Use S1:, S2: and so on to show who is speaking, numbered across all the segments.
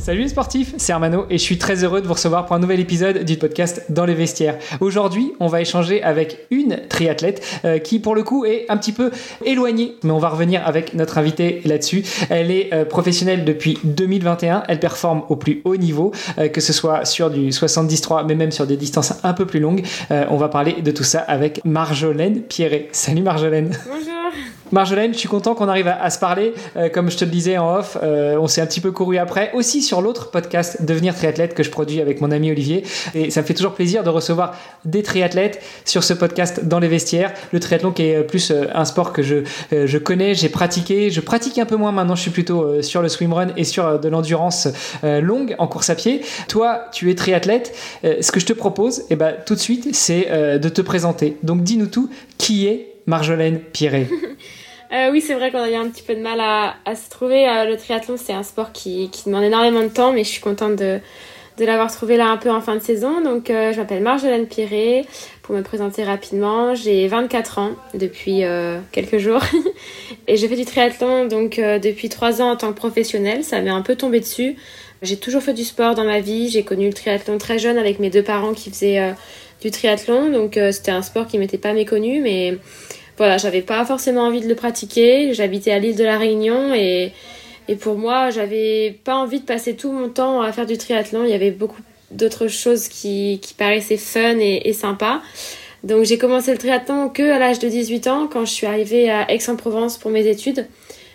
S1: Salut les sportifs, c'est Armano et je suis très heureux de vous recevoir pour un nouvel épisode du podcast Dans les vestiaires. Aujourd'hui, on va échanger avec une triathlète euh, qui pour le coup est un petit peu éloignée, mais on va revenir avec notre invitée là-dessus. Elle est euh, professionnelle depuis 2021, elle performe au plus haut niveau, euh, que ce soit sur du 73 mais même sur des distances un peu plus longues. on va parler de tout ça avec Marjolaine Pierret. Salut Marjolaine.
S2: Bonjour.
S1: Marjolaine, je suis content qu'on arrive à, se parler. Euh, comme je te le disais en off, euh, on s'est un petit peu couru après. Aussi sur l'autre podcast Devenir triathlète que je produis avec mon ami Olivier. Et ça me fait toujours plaisir de recevoir des triathlètes sur ce podcast dans les vestiaires. Le triathlon qui est plus euh, un sport que je, je connais, j'ai pratiqué. Je pratique un peu moins maintenant, je suis plutôt sur le swimrun et sur de l'endurance longue en course à pied. Toi, tu es triathlète. ce que je te propose, eh ben, tout de suite, c'est de te présenter. Donc dis-nous tout, qui est Marjolaine Pierret?
S2: Euh, oui, c'est vrai qu'on a eu un petit peu de mal à, se trouver. Euh, le triathlon, c'est un sport qui, demande énormément de temps, mais je suis contente de, l'avoir trouvé là un peu en fin de saison. Donc, euh, je m'appelle Marjolaine Piré. Pour me présenter rapidement, j'ai 24 ans depuis quelques jours et je fais du triathlon donc depuis 3 ans en tant que professionnelle. Ça m'est un peu tombé dessus. J'ai toujours fait du sport dans ma vie. J'ai connu le triathlon très jeune avec mes deux parents qui faisaient du triathlon. Donc, c'était un sport qui m'était pas méconnu, mais voilà, j'avais pas forcément envie de le pratiquer. J'habitais à l'île de la Réunion et, et pour moi, j'avais pas envie de passer tout mon temps à faire du triathlon. Il y avait beaucoup d'autres choses qui, qui paraissaient fun et, et sympa. Donc j'ai commencé le triathlon que à l'âge de 18 ans quand je suis arrivée à Aix-en-Provence pour mes études.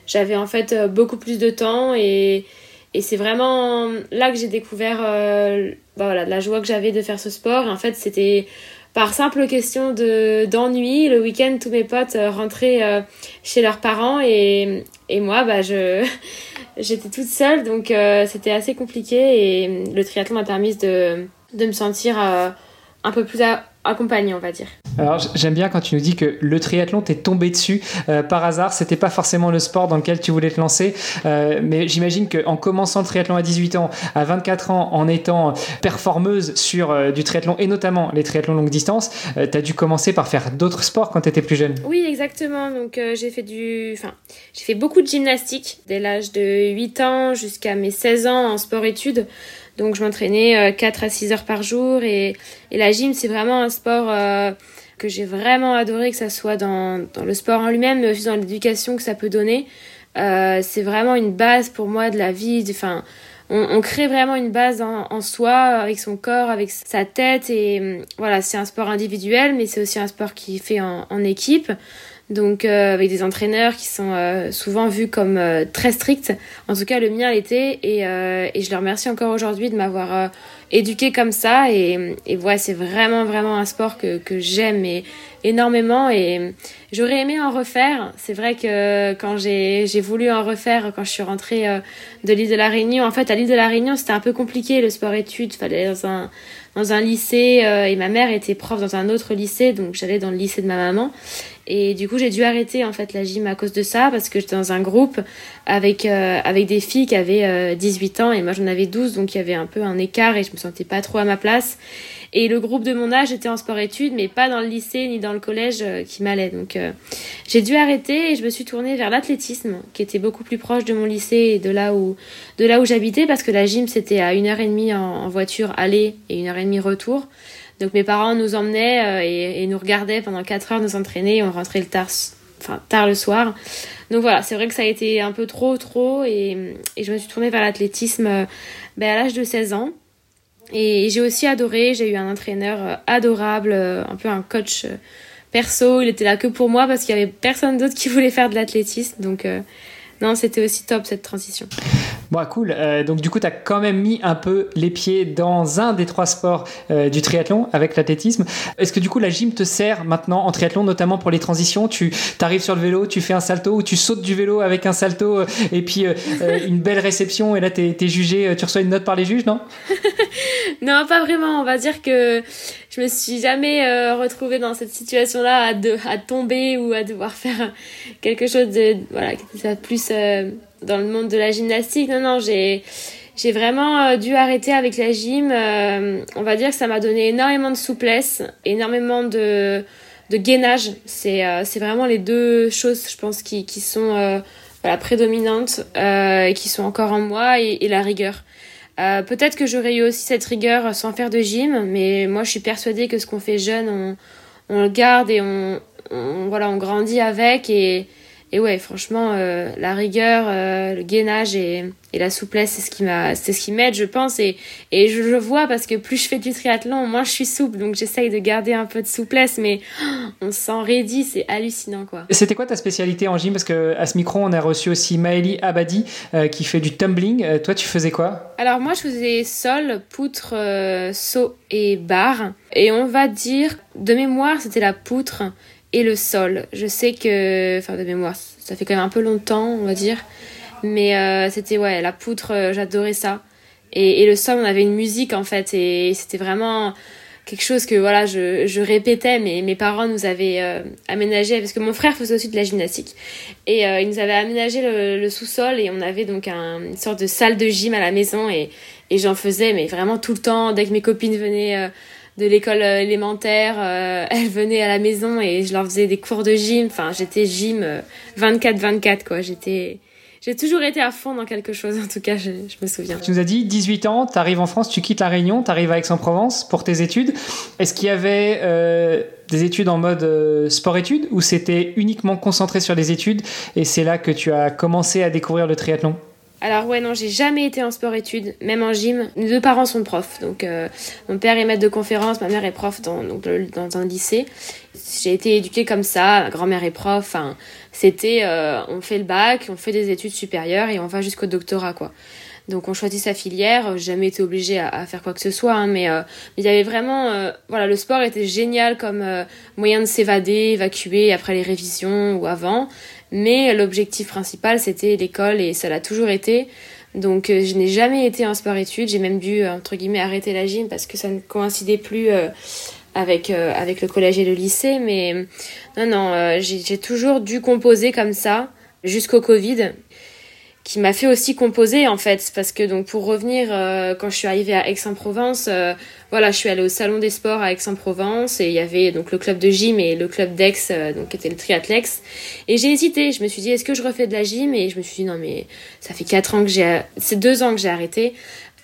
S2: J'avais en fait euh, beaucoup plus de temps et, et c'est vraiment là que j'ai découvert euh, voilà, la joie que j'avais de faire ce sport. en fait, c'était par simple question de d'ennui, le week-end, tous mes potes euh, rentraient euh, chez leurs parents et, et moi, bah, je, j'étais toute seule, donc euh, c'était assez compliqué et le triathlon m'a permis de, de me sentir un peu plus accompagné, on va dire.
S1: Alors j'aime bien quand tu nous dis que le triathlon t'est tombé dessus euh, par hasard. C'était pas forcément le sport dans lequel tu voulais te lancer, euh, mais j'imagine qu'en commençant le triathlon à 18 ans, à 24 ans, en étant performeuse sur euh, du triathlon et notamment les triathlons longue distance, tu as dû commencer par faire d'autres sports quand tu étais plus jeune.
S2: Oui, exactement. Donc j'ai fait du, enfin j'ai fait beaucoup de gymnastique dès l'âge de 8 ans jusqu'à mes 16 ans en sport-études. Donc je m'entraînais 4 à 6 heures par jour et, et la gym c'est vraiment un sport que j'ai vraiment adoré, que ça soit dans, dans le sport en lui-même, mais aussi dans l'éducation que ça peut donner. Euh, c'est vraiment une base pour moi de la vie. Enfin, on, on, crée vraiment une base en, en, soi, avec son corps, avec sa tête. Et voilà, c'est un sport individuel, mais c'est aussi un sport qui fait en, en équipe donc euh, avec des entraîneurs qui sont euh, souvent vus comme euh, très stricts. En tout cas, le mien l'était et, et je leur remercie encore aujourd'hui de m'avoir éduqué comme ça. Et, et ouais, c'est vraiment vraiment un sport que, que j'aime énormément et j'aurais aimé en refaire. C'est vrai que quand j'ai voulu en refaire, quand je suis rentrée de l'île de la Réunion, en fait à l'île de la Réunion c'était un peu compliqué le sport-études, fallait dans un dans un lycée et ma mère était prof dans un autre lycée, donc j'allais dans le lycée de ma maman. Et du coup, j'ai dû arrêter en fait la gym à cause de ça parce que j'étais dans un groupe avec euh, avec des filles qui avaient 18 euh, ans et moi j'en avais 12 donc il y avait un peu un écart et je me sentais pas trop à ma place. Et le groupe de mon âge était en sport-études mais pas dans le lycée ni dans le collège euh, qui m'allait. Donc j'ai dû arrêter et je me suis tournée vers l'athlétisme qui était beaucoup plus proche de mon lycée et de là où où j'habitais parce que la gym c'était à une heure et demie en, voiture aller et une heure et demie retour. Donc mes parents nous emmenaient euh, et, nous regardaient pendant 4 heures nous entraîner et on rentrait le tard, enfin, tard le soir. Donc voilà, c'est vrai que ça a été un peu trop, trop et, et je me suis tournée vers l'athlétisme euh, ben, à l'âge de 16 ans. Et j'ai aussi adoré, j'ai eu un entraîneur euh, adorable, un peu un coach perso, il était là que pour moi parce qu'il y avait personne d'autre qui voulait faire de l'athlétisme. Donc non, c'était aussi top cette transition.
S1: Cool. Euh, donc, du coup, tu as quand même mis un peu les pieds dans un des trois sports euh, du triathlon avec l'athlétisme. Est-ce que du coup, la gym te sert maintenant en triathlon, notamment pour les transitions? Tu arrives sur le vélo, tu fais un salto ou tu sautes du vélo avec un salto euh, et puis une belle réception et là, tu es, jugé, tu reçois une note par les juges, non?
S2: Non, pas vraiment. On va dire que je me suis jamais retrouvée dans cette situation-là à, à tomber ou à devoir faire quelque chose de voilà, plus dans le monde de la gymnastique. Non, non, j'ai j'ai vraiment euh, dû arrêter avec la gym. Euh, on va dire que ça m'a donné énormément de souplesse, énormément de, de gainage. C'est euh, vraiment les deux choses, je pense, qui, qui sont voilà, prédominantes et qui sont encore en moi et, et la rigueur. Peut-être que j'aurais eu aussi cette rigueur sans faire de gym, mais moi je suis persuadée que ce qu'on fait jeune, on, on le garde et on, on, voilà, on grandit avec et, et ouais, franchement, euh, la rigueur, euh, le gainage et, et la souplesse, c'est ce qui m'a, c'est ce qui m'aide, je pense. Et, et je le vois parce que plus je fais du triathlon, moins je suis souple. Donc j'essaye de garder un peu de souplesse, mais on s'en raidit, c'est hallucinant, quoi.
S1: C'était quoi ta spécialité en gym? Parce que à ce micro, on a reçu aussi Maëlie Abadi euh, qui fait du tumbling. toi, tu faisais quoi?
S2: Alors moi, je faisais sol, poutre, saut et barre. Et on va dire, de mémoire, c'était la poutre et le sol. Je sais que, enfin de mémoire, ça fait quand même un peu longtemps, on va dire, mais euh, c'était ouais la poutre, euh, j'adorais ça. Et, le sol, on avait une musique en fait, et c'était vraiment quelque chose que voilà je, je répétais, mais mes parents nous avaient euh, aménagé parce que mon frère faisait aussi de la gymnastique. Et ils nous avaient aménagé le, sous-sol et on avait donc un, une sorte de salle de gym à la maison. Et, et j'en faisais mais vraiment tout le temps dès que mes copines venaient de l'école euh, élémentaire, euh, elles venaient à la maison et je leur faisais des cours de gym. Enfin, j'étais gym 24-24, euh, quoi. J'étais, j'ai toujours été à fond dans quelque chose, en tout cas, je, me souviens.
S1: Tu nous as dit 18 ans, tu arrives en France, tu quittes la Réunion, tu arrives à Aix-en-Provence pour tes études. Est-ce qu'il y avait des études en mode sport-études ou c'était uniquement concentré sur les études et c'est là que tu as commencé à découvrir le triathlon?
S2: Alors ouais non, j'ai jamais été en sport-études, même en gym. Mes deux parents sont profs, donc euh, mon père est maître de conférence, ma mère est prof dans, donc, dans un lycée. J'ai été éduquée comme ça, ma grand-mère est prof. Enfin, c'était euh, on fait le bac, on fait des études supérieures et on va jusqu'au doctorat quoi. Donc on choisit sa filière. J'ai jamais été obligée à, faire quoi que ce soit, hein, mais euh, il y avait vraiment, voilà, le sport était génial comme moyen de s'évader, évacuer après les révisions ou avant. Mais l'objectif principal, c'était l'école et ça l'a toujours été. Donc euh, je n'ai jamais été en sport-études. J'ai même dû, entre guillemets, arrêter la gym parce que ça ne coïncidait plus euh, avec, euh, avec le collège et le lycée. Mais non, non, j'ai toujours dû composer comme ça jusqu'au Covid qui m'a fait aussi composer en fait parce que donc pour revenir euh, quand je suis arrivée à Aix-en-Provence euh, voilà je suis allée au salon des sports à Aix-en-Provence et il y avait donc le club de gym et le club d'Aix euh, donc qui était le triathlex et j'ai hésité je me suis dit est-ce que je refais de la gym? Et je me suis dit non mais ça fait quatre ans que j'ai c'est deux ans que j'ai arrêté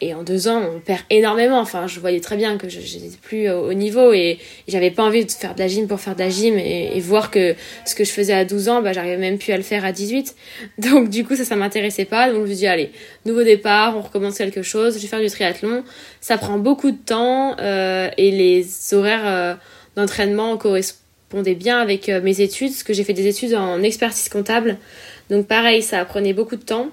S2: et en deux ans, on perd énormément. Enfin, je voyais très bien que je n'étais plus au niveau et j'avais pas envie de faire de la gym pour faire de la gym et, voir que ce que je faisais à 12 ans, bah, j'arrivais même plus à le faire à 18. Donc, du coup, ça, ça m'intéressait pas. Donc, je me suis dit, allez, nouveau départ, on recommence quelque chose. Je vais faire du triathlon. Ça prend beaucoup de temps euh, et les horaires euh, d'entraînement correspondaient bien avec euh, mes études, parce que j'ai fait des études en expertise comptable. Donc, pareil, ça prenait beaucoup de temps.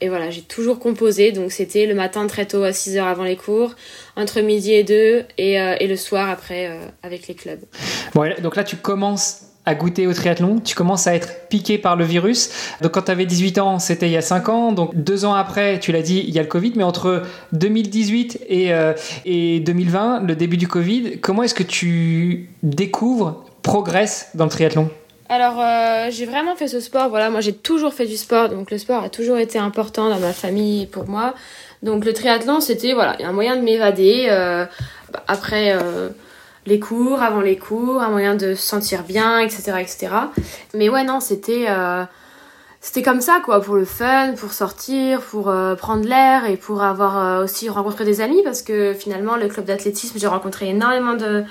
S2: Et voilà, j'ai toujours composé, donc c'était le matin très tôt à 6h avant les cours, entre midi et 2, et, et le soir après avec les clubs.
S1: Bon, donc là tu commences à goûter au triathlon, tu commences à être piqué par le virus. Donc quand tu avais 18 ans, c'était il y a 5 ans. Donc deux ans après, tu l'as dit, il y a le Covid. Mais entre 2018 et, euh, et 2020, le début du Covid, comment est-ce que tu découvres, progresses dans le triathlon?
S2: Alors euh, j'ai vraiment fait ce sport, voilà, moi j'ai toujours fait du sport, donc le sport a toujours été important dans ma famille pour moi. Donc le triathlon c'était voilà, un moyen de m'évader. Euh, après les cours, avant les cours, un moyen de se sentir bien, etc. etc. Mais ouais, non, c'était euh, c'était comme ça, quoi, pour le fun, pour sortir, pour euh, prendre l'air et pour avoir euh, aussi rencontré des amis parce que finalement, le club d'athlétisme, j'ai rencontré énormément de,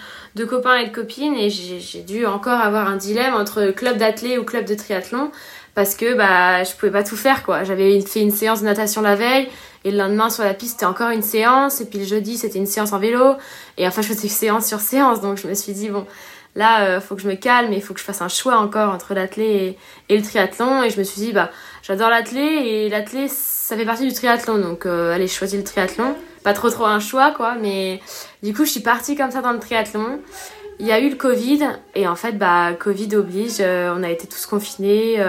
S2: copains et de copines et j'ai dû encore avoir un dilemme entre club d'athlé ou club de triathlon parce que bah je pouvais pas tout faire quoi. J'avais fait une séance de natation la veille et le lendemain sur la piste c'était encore une séance et puis le jeudi c'était une séance en vélo et enfin je faisais séance sur séance donc je me suis dit bon là euh, faut que je me calme et il faut que je fasse un choix encore entre l'athlé et, le triathlon. Et je me suis dit bah j'adore l'athlé et l'athlé ça fait partie du triathlon. Donc euh, allez choisis le triathlon. Pas trop trop un choix quoi mais du coup je suis partie comme ça dans le triathlon. Il y a eu le Covid et en fait bah Covid oblige, euh, on a été tous confinés.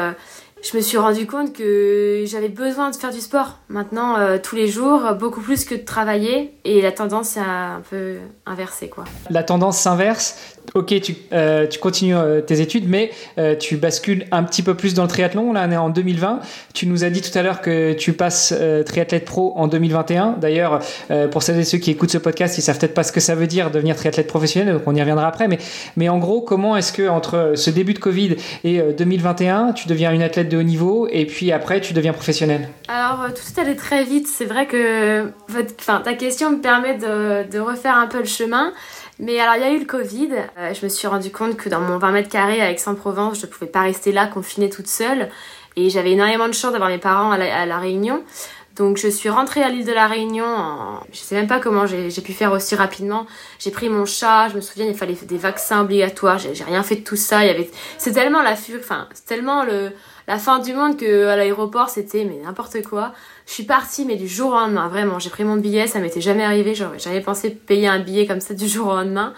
S2: Je me suis rendu compte que j'avais besoin de faire du sport. Maintenant tous les jours, beaucoup plus que de travailler et la tendance est un peu inversée quoi.
S1: La tendance s'inverse ok, tu, euh, continues euh, tes études, mais euh, tu bascules un petit peu plus dans le triathlon. Là, on est en 2020. Tu nous as dit tout à l'heure que tu passes triathlète pro en 2021. D'ailleurs, pour celles et ceux qui écoutent ce podcast, ils savent peut-être pas ce que ça veut dire devenir triathlète professionnel, donc on y reviendra après. Mais, en gros, comment est-ce que entre ce début de Covid et 2021, tu deviens une athlète de haut niveau et puis après, tu deviens professionnel?
S2: Alors, tout est allé très vite. C'est vrai que ta question me permet de refaire un peu le chemin. Mais alors, il y a eu le Covid. Euh, je me suis rendu compte que dans mon 20 mètres carrés à Aix-en-Provence, je ne pouvais pas rester là, confinée toute seule. Et j'avais énormément de chance d'avoir mes parents à la, Réunion. Donc, je suis rentrée à l'île de la Réunion. En... Je sais même pas comment j'ai pu faire aussi rapidement. J'ai pris mon chat. Je me souviens, il fallait des vaccins obligatoires. J'ai rien fait de tout ça. Il avait... C'est tellement la fin du monde que à l'aéroport c'était mais n'importe quoi. Je suis partie mais du jour au lendemain, vraiment. J'ai pris mon billet, ça m'était jamais arrivé, jamais pensé payer un billet comme ça du jour au lendemain.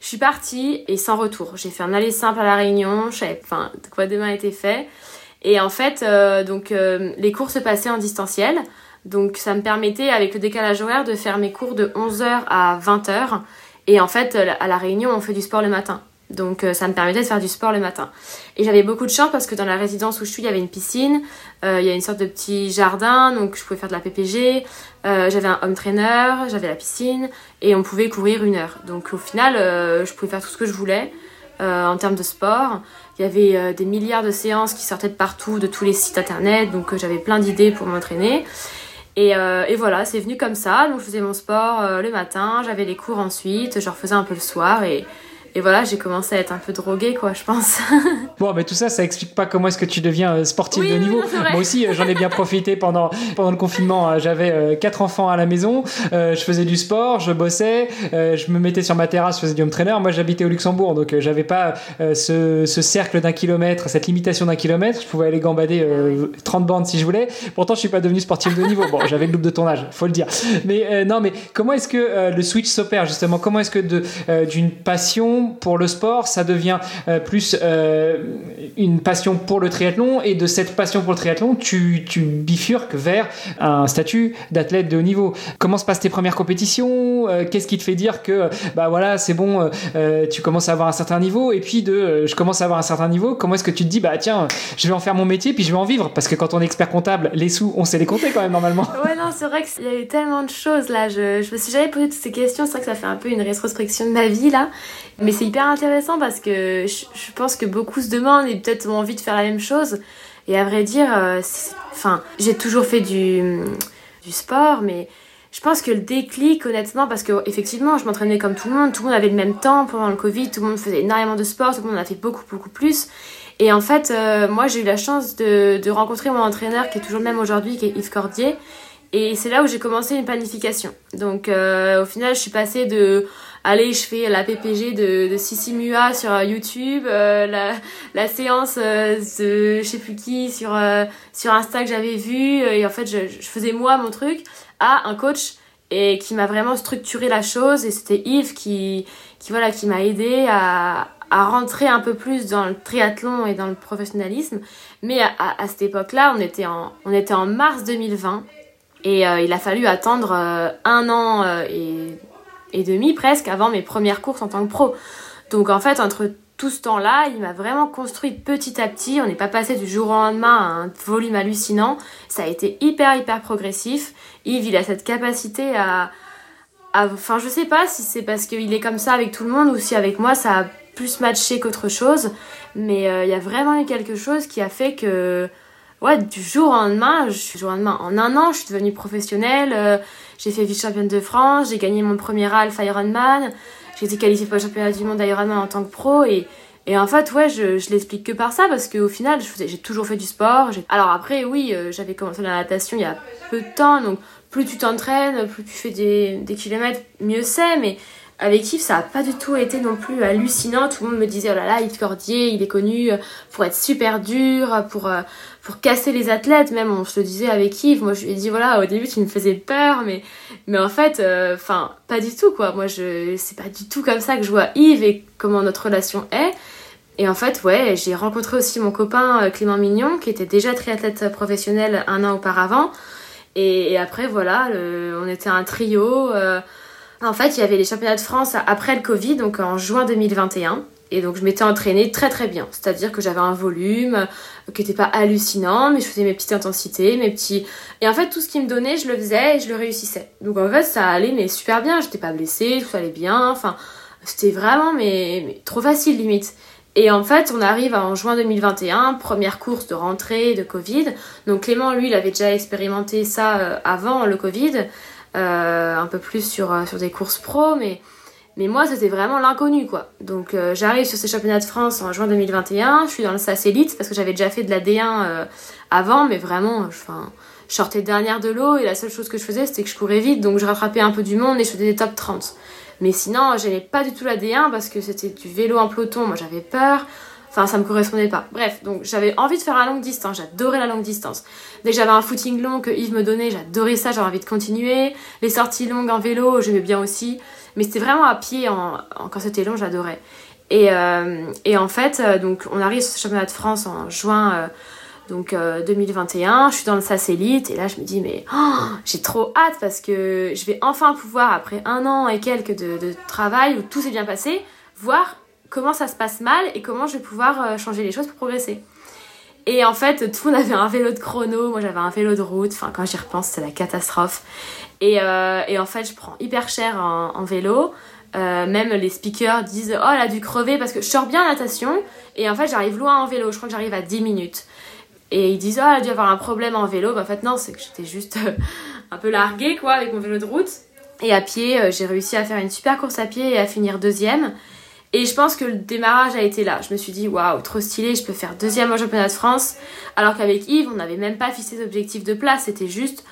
S2: Je suis partie et sans retour. J'ai fait un aller simple à la Réunion, je savais enfin de quoi demain était fait. Et en fait, euh, donc euh, les cours se passaient en distanciel. Donc ça me permettait avec le décalage horaire de faire mes cours de 11h à 20h. Et en fait, à la Réunion, on fait du sport le matin. Donc euh, ça me permettait de faire du sport le matin. Et j'avais beaucoup de chance parce que dans la résidence où je suis, il y avait une piscine, euh, il y a une sorte de petit jardin, donc je pouvais faire de la PPG, euh, j'avais un home trainer, j'avais la piscine, et on pouvait courir une heure. Donc au final, je pouvais faire tout ce que je voulais en termes de sport. Il y avait des milliards de séances qui sortaient de partout, de tous les sites internet, donc j'avais plein d'idées pour m'entraîner. Et, et, voilà, c'est venu comme ça. Donc je faisais mon sport le matin, j'avais les cours ensuite, je refaisais un peu le soir et, et voilà, j'ai commencé à être un peu droguée, quoi, je pense.
S1: bon, mais tout ça, ça explique pas comment est-ce que tu deviens euh, sportif de niveau. Moi aussi, euh, j'en ai bien profité pendant, pendant le confinement. Euh, j'avais quatre enfants à la maison, je faisais du sport, je bossais, je me mettais sur ma terrasse, je faisais du home trainer. Moi, j'habitais au Luxembourg, donc j'avais pas ce, ce, cercle d'un kilomètre, cette limitation d'un kilomètre. Je pouvais aller gambader 30 bandes si je voulais. Pourtant, je suis pas devenu sportif de niveau. Bon, j'avais le double de ton âge, faut le dire. Mais non, mais comment est-ce que le switch s'opère justement? Comment est-ce que d'une passion pour le sport, ça devient euh, plus euh, une passion pour le triathlon et de cette passion pour le triathlon, tu, bifurques vers un statut d'athlète de haut niveau. Comment se passent tes premières compétitions? Euh, Qu'est-ce qui te fait dire que bah voilà, c'est bon, tu commences à avoir un certain niveau? Et puis de je commence à avoir un certain niveau, comment est-ce que tu te dis bah tiens, je vais en faire mon métier puis je vais en vivre? Parce que quand on est expert comptable, les sous, on sait les compter quand même normalement.
S2: Ouais, non, c'est vrai qu'il y a eu tellement de choses là, je, je me suis jamais posé toutes ces questions, c'est vrai que ça fait un peu une rétrospection de ma vie là. C'est hyper intéressant parce que je, pense que beaucoup se demandent et peut-être ont envie de faire la même chose. Et à vrai dire, euh, enfin, j'ai toujours fait du, du sport, mais je pense que le déclic, honnêtement, parce que effectivement, je m'entraînais comme tout le monde, tout le monde avait le même temps pendant le Covid, tout le monde faisait énormément de sport, tout le monde a fait beaucoup, beaucoup plus. Et en fait, euh, moi, j'ai eu la chance de, de, rencontrer mon entraîneur, qui est toujours le même aujourd'hui, qui est Yves Cordier. Et c'est là où j'ai commencé une planification. Donc, euh, au final, je suis passée de allez, je fais la PPG de, de Sissi Mua sur euh, YouTube, euh, la, la séance euh, de je sais plus qui sur, sur Insta que j'avais vu, et en fait, je, faisais moi mon truc à un coach et qui m'a vraiment structuré la chose, et c'était Yves qui, qui, voilà, qui m'a aidé à, à rentrer un peu plus dans le triathlon et dans le professionnalisme. Mais à cette époque-là, on, était en, on était en mars 2020, et il a fallu attendre un an et et demi presque avant mes premières courses en tant que pro. Donc en fait, entre tout ce temps-là, il m'a vraiment construit petit à petit. On n'est pas passé du jour au lendemain à un volume hallucinant. Ça a été hyper, hyper progressif. Yves, il a cette capacité à. enfin, je sais pas si c'est parce qu'il est comme ça avec tout le monde ou si avec moi ça a plus matché qu'autre chose. Mais euh, il y a vraiment eu quelque chose qui a fait que. Ouais, du jour au lendemain, je du jour au lendemain. En un an, je suis devenue professionnelle. Euh, j'ai fait vice-championne de France, j'ai gagné mon premier Alpha Ironman, j'ai été qualifiée pour le championnat du monde Ironman en tant que pro et, et en fait, ouais, je, je l'explique que par ça parce qu'au final, j'ai toujours fait du sport. Alors après, oui, euh, j'avais commencé la natation il y a peu de temps, donc plus tu t'entraînes, plus tu fais des, des kilomètres, mieux c'est, mais avec Yves, ça n'a pas du tout été non plus hallucinant. Tout le monde me disait, oh là là, Yves Cordier, il est connu pour être super dur, pour, euh, pour casser les athlètes. Même, on se le disait avec Yves. Moi, je lui ai dit, voilà, au début, tu me faisais peur, mais, mais en fait, euh, enfin, pas du tout, quoi. Moi, je, c'est pas du tout comme ça que je vois Yves et comment notre relation est. Et en fait, ouais, j'ai rencontré aussi mon copain euh, Clément Mignon, qui était déjà triathlète professionnel un an auparavant. Et, après, voilà, on était un trio. En fait, il y avait les championnats de France après le Covid, donc en juin 2021. Et donc je m'étais entraînée très très bien. C'est-à-dire que j'avais un volume qui n'était pas hallucinant, mais je faisais mes petites intensités, mes petits... Et en fait, tout ce qui me donnait, je le faisais et je le réussissais. Donc en fait, ça allait mais super bien. J'étais pas blessée, tout allait bien. Enfin, c'était vraiment mais, trop facile limite. Et en fait, on arrive en juin 2021, première course de rentrée de Covid. Donc Clément, lui, il avait déjà expérimenté ça euh, avant le Covid. Euh, un peu plus sur, euh, sur des courses pro, mais, mais moi c'était vraiment l'inconnu quoi. Donc euh, j'arrive sur ces championnats de France en juin 2021, je suis dans le SAS Elite parce que j'avais déjà fait de la D1 avant, mais vraiment, je sortais dernière de l'eau et la seule chose que je faisais c'était que je courais vite, donc je rattrapais un peu du monde et je faisais des top 30. Mais sinon, j'aimais pas du tout la D1 parce que c'était du vélo en peloton, moi j'avais peur. Enfin, ça me correspondait pas. Bref, donc j'avais envie de faire la longue distance. J'adorais la longue distance. Dès que j'avais un footing long que Yves me donnait, j'adorais ça. J'avais envie de continuer. Les sorties longues en vélo, j'aimais bien aussi. Mais c'était vraiment à pied. En, quand c'était long, j'adorais. Et, euh, en fait, euh, donc on arrive sur ce championnat de France en juin. Euh, donc 2021, je suis dans le satellite et là je me dis mais oh, j'ai trop hâte parce que je vais enfin pouvoir après un an et quelques de, de travail où tout s'est bien passé voir comment ça se passe mal et comment je vais pouvoir changer les choses pour progresser. Et en fait, tout le monde avait un vélo de chrono, moi j'avais un vélo de route, enfin quand j'y repense, c'est la catastrophe. Et, euh, et, en fait, je prends hyper cher en, vélo. Euh, même les speakers disent Oh, elle a dû crever parce que je sors bien en natation et en fait, j'arrive loin en vélo. Je crois que j'arrive à 10 minutes. Et ils disent Oh, elle a dû avoir un problème en vélo. Bah, en fait, non, c'est que j'étais juste un peu larguée quoi avec mon vélo de route. Et à pied, j'ai réussi à faire une super course à pied et à finir deuxième. Et je pense que le démarrage a été là. Je me suis dit, waouh, trop stylé, je peux faire deuxième au championnat de France. Alors qu'avec Yves, on n'avait même pas fixé d'objectif de place. C'était juste,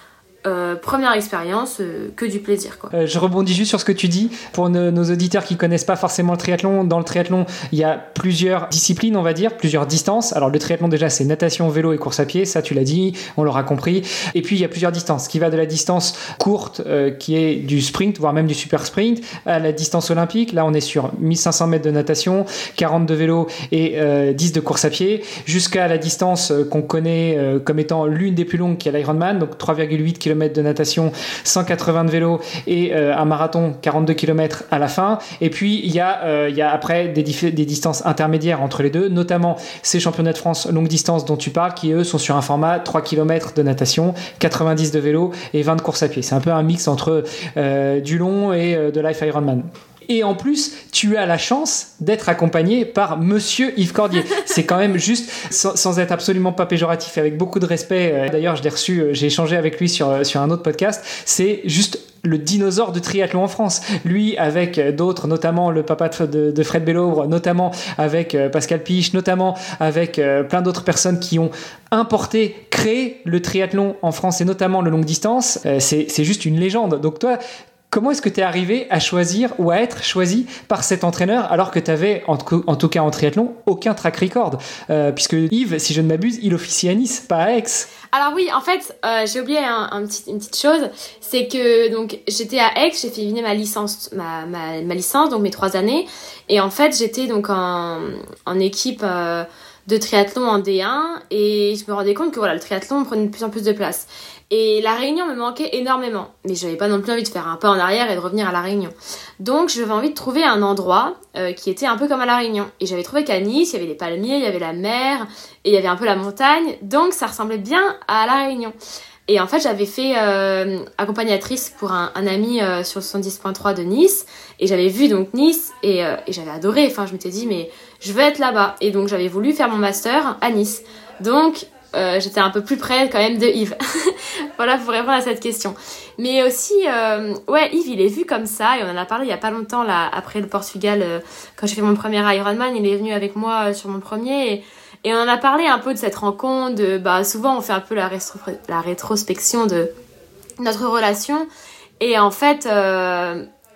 S2: euh, première expérience, euh, que du plaisir. Quoi.
S1: Euh, je rebondis juste sur ce que tu dis. Pour nos, auditeurs qui connaissent pas forcément le triathlon, dans le triathlon, il y a plusieurs disciplines, on va dire, plusieurs distances. Alors le triathlon déjà, c'est natation, vélo et course à pied. Ça, tu l'as dit, on l'aura compris. Et puis il y a plusieurs distances, qui va de la distance courte, qui est du sprint, voire même du super sprint, à la distance olympique. Là, on est sur 1500 mètres de natation, 40 de vélo et 10 de course à pied, jusqu'à la distance qu'on connaît comme étant l'une des plus longues, qui est l'Ironman, donc 3,8 km de natation, 180 de vélo et euh, un marathon 42 km à la fin. Et puis il y a, euh, y a après des, des, distances intermédiaires entre les deux, notamment ces championnats de France longue distance dont tu parles, qui eux sont sur un format 3 km de natation, 90 de vélo et 20 de course à pied. C'est un peu un mix entre euh, du long et de Life Ironman. Et en plus, tu as la chance d'être accompagné par Monsieur Yves Cordier. C'est quand même juste, sans, être absolument pas péjoratif, avec beaucoup de respect. Euh, d'ailleurs, je l'ai reçu, euh, j'ai échangé avec lui sur, euh, sur un autre podcast. C'est juste le dinosaure de triathlon en France. Lui, avec d'autres, notamment le papa de, Fred Bellobre, notamment avec Pascal Piche, notamment avec plein d'autres personnes qui ont importé, créé le triathlon en France et notamment le longue distance, c'est juste une légende. Donc toi, comment est-ce que tu es arrivé à choisir ou à être choisi par cet entraîneur alors que tu avais, en, tout cas en triathlon, aucun track record? Euh, Puisque Yves, si je ne m'abuse, il officie à Nice, pas à Aix.
S2: Alors oui, en fait, euh, j'ai oublié une petite chose, c'est que donc j'étais à Aix, j'ai fait ma licence, ma, licence, donc mes trois années, et en fait j'étais donc en, en équipe euh, de triathlon en D1, et je me rendais compte que voilà, le triathlon prenait de plus en plus de place. Et la Réunion me manquait énormément. Mais j'avais pas non plus envie de faire un pas en arrière et de revenir à la Réunion. Donc j'avais envie de trouver un endroit euh, qui était un peu comme à la Réunion. Et j'avais trouvé qu'à Nice, il y avait des palmiers, il y avait la mer, et il y avait un peu la montagne. Donc ça ressemblait bien à la Réunion. Et en fait, j'avais fait euh, accompagnatrice pour un, ami euh, sur le 70.3 de Nice. Et j'avais vu donc Nice et, et j'avais adoré. Enfin, je m'étais dit, mais je veux être là-bas. Et donc j'avais voulu faire mon master à Nice. Donc euh, j'étais un peu plus près quand même de Yves. voilà pour répondre à cette question. Mais aussi, euh, ouais, Yves, il est vu comme ça et on en a parlé il y a pas longtemps là après le Portugal euh, quand j'ai fait mon premier Ironman, il est venu avec moi sur mon premier et, on en a parlé un peu de cette rencontre. Bah souvent on fait un peu la, la rétrospection de notre relation et en fait.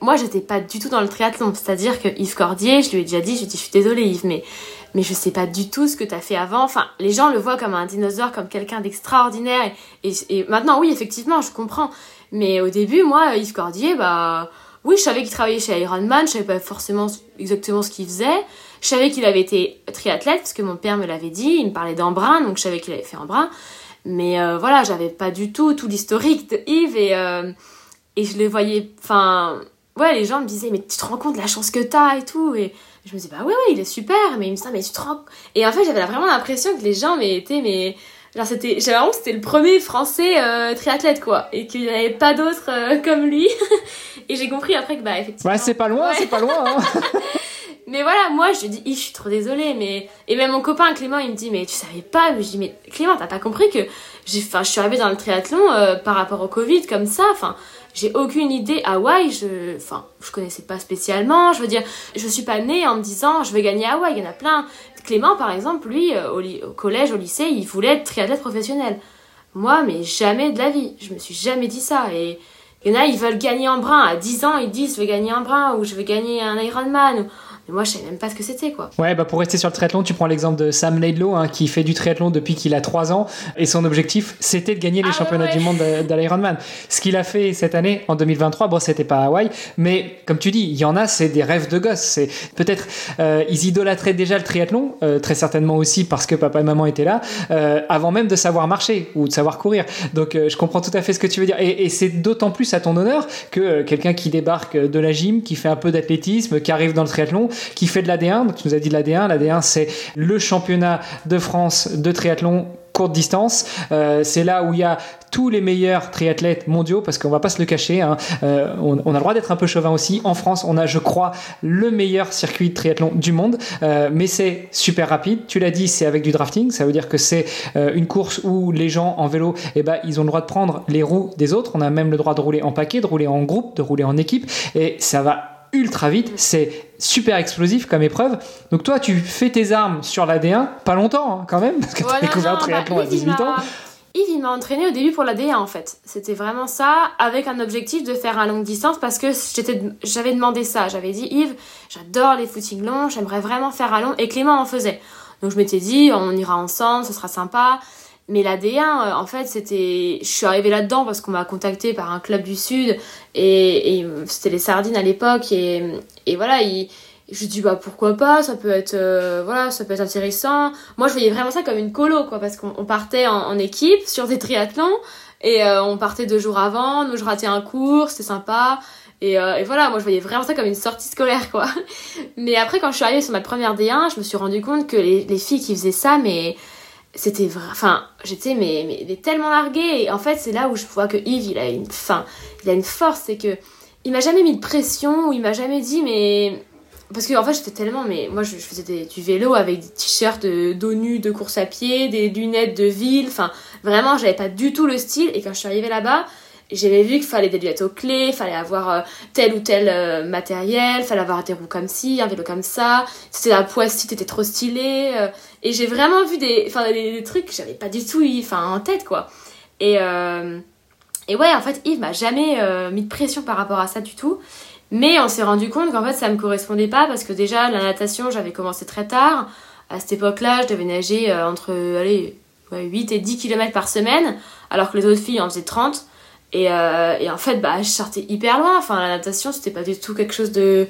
S2: Moi, j'étais pas du tout dans le triathlon. C'est-à-dire que Yves Cordier, je lui ai déjà dit, je lui ai dit, je suis désolée Yves, mais mais je sais pas du tout ce que tu as fait avant. Enfin, les gens le voient comme un dinosaure, comme quelqu'un d'extraordinaire. Et, maintenant, oui, effectivement, je comprends. Mais au début, moi, Yves Cordier, bah, oui, je savais qu'il travaillait chez Ironman, je savais pas forcément exactement ce qu'il faisait. Je savais qu'il avait été triathlète, parce que mon père me l'avait dit, il me parlait d'Embrun, donc je savais qu'il avait fait Embrun. Mais euh, voilà, j'avais pas du tout tout l'historique de Yves et, euh, et je le voyais, enfin, ouais, les gens me disaient, mais tu te rends compte de la chance que t'as et tout. Et, je me disais, bah ouais, ouais, il est super, mais il me disait, mais tu te rends. Et en fait, j'avais vraiment l'impression que les gens, mais étaient, mais. Genre, c'était. J'avais vraiment c'était le premier français euh, triathlète, quoi. Et qu'il n'y avait pas d'autres euh, comme lui. et j'ai compris après que, bah, effectivement.
S1: Ouais, c'est pas loin, c'est pas loin, hein.
S2: Mais voilà, moi je dis, je suis trop désolée, mais. Et même mon copain Clément, il me dit, mais tu savais pas Mais je dis, mais Clément, t'as pas compris que. Enfin, je suis arrivée dans le triathlon euh, par rapport au Covid, comme ça. Enfin, j'ai aucune idée. Hawaï, je, enfin, je connaissais pas spécialement. Je veux dire, je suis pas née en me disant je vais gagner Hawaï. Il y en a plein. Clément, par exemple, lui, euh, au, collège, au lycée, il voulait être triathlète professionnel. Moi, mais jamais de la vie. Je me suis jamais dit ça. Et il y en a, ils veulent gagner en brin. À 10 ans, ils disent je vais gagner un brin ou je vais gagner un Ironman moi, je savais même pas ce que c'était, quoi.
S1: Ouais, bah pour rester sur le triathlon, tu prends l'exemple de Sam Laidlow, hein, qui fait du triathlon depuis qu'il a 3 ans, et son objectif, c'était de gagner les ah championnats du monde de, l'Ironman. Ce qu'il a fait cette année, en 2023, bon, c'était pas Hawaï, mais comme tu dis, il y en a, c'est des rêves de gosse. C'est peut-être, euh, ils idolâtraient déjà le triathlon, euh, très certainement aussi parce que papa et maman étaient là, euh, avant même de savoir marcher ou de savoir courir. Donc, je comprends tout à fait ce que tu veux dire, et, et c'est d'autant plus à ton honneur que quelqu'un qui débarque de la gym, qui fait un peu d'athlétisme, qui arrive dans le triathlon, qui fait de l'AD1. Tu nous as dit de l'AD1. L'AD1, c'est le championnat de France de triathlon courte distance. Euh, c'est là où il y a tous les meilleurs triathlètes mondiaux, parce qu'on va pas se le cacher, hein. euh, on, a le droit d'être un peu chauvin aussi. En France, on a, je crois, le meilleur circuit de triathlon du monde, euh, mais c'est super rapide. Tu l'as dit, c'est avec du drafting, ça veut dire que c'est une course où les gens en vélo, eh ben, ils ont le droit de prendre les roues des autres. On a même le droit de rouler en paquet, de rouler en groupe, de rouler en équipe, et ça va ultra vite, c'est super explosif comme épreuve. Donc toi, tu fais tes armes sur la D1, pas longtemps hein, quand même, parce que tu as découvert le triathlon à 18 ans.
S2: Yves, il m'a entraîné au début pour la D1 en fait. C'était vraiment ça, avec un objectif de faire un longue distance parce que j'avais demandé ça. J'avais dit, Yves, j'adore les footings longs, j'aimerais vraiment faire un long, et Clément en faisait. Donc je m'étais dit, on ira ensemble, ce sera sympa. Mais la D1, euh, en fait, c'était. Je suis arrivée là-dedans parce qu'on m'a contacté par un club du Sud et, c'était les Sardines à l'époque et, et voilà, il... je dis bah pourquoi pas, ça peut être euh, voilà, ça peut être intéressant. Moi, je voyais vraiment ça comme une colo quoi, parce qu'on partait en, équipe sur des triathlons et euh, on partait deux jours avant, nous je ratais un cours, c'était sympa. Et, et, voilà, moi je voyais vraiment ça comme une sortie scolaire quoi. Mais après quand je suis arrivée sur ma première D1, je me suis rendu compte que les, les filles qui faisaient ça, mais c'était vrai enfin j'étais mais, mais tellement largué et en fait c'est là où je vois que Yves il a une fin il a une force. C'est que il m'a jamais mis de pression ou il m'a jamais dit mais parce que en fait j'étais tellement mais moi je, faisais du vélo avec des t-shirts dos nus de course à pied des lunettes de ville. Enfin vraiment j'avais pas du tout le style. Et quand je suis arrivée là-bas j'avais vu qu'il fallait des lunettes aux clés, fallait avoir euh, tel ou tel euh, matériel, fallait avoir des roues comme ci, un vélo comme ça. C'était la Poissy, t'étais trop stylé. Euh, et j'ai vraiment vu des, enfin, des, trucs que j'avais pas du tout en tête, quoi. Et, Et ouais, en fait, Yves m'a jamais mis de pression par rapport à ça du tout. Mais on s'est rendu compte qu'en fait, ça me correspondait pas parce que déjà, la natation, j'avais commencé très tard. À cette époque-là, je devais nager entre allez, 8 et 10 km par semaine, alors que les autres filles en faisaient 30. Et, euh, et en fait, bah, je sortais hyper loin. Enfin, la natation, c'était pas du tout quelque chose de.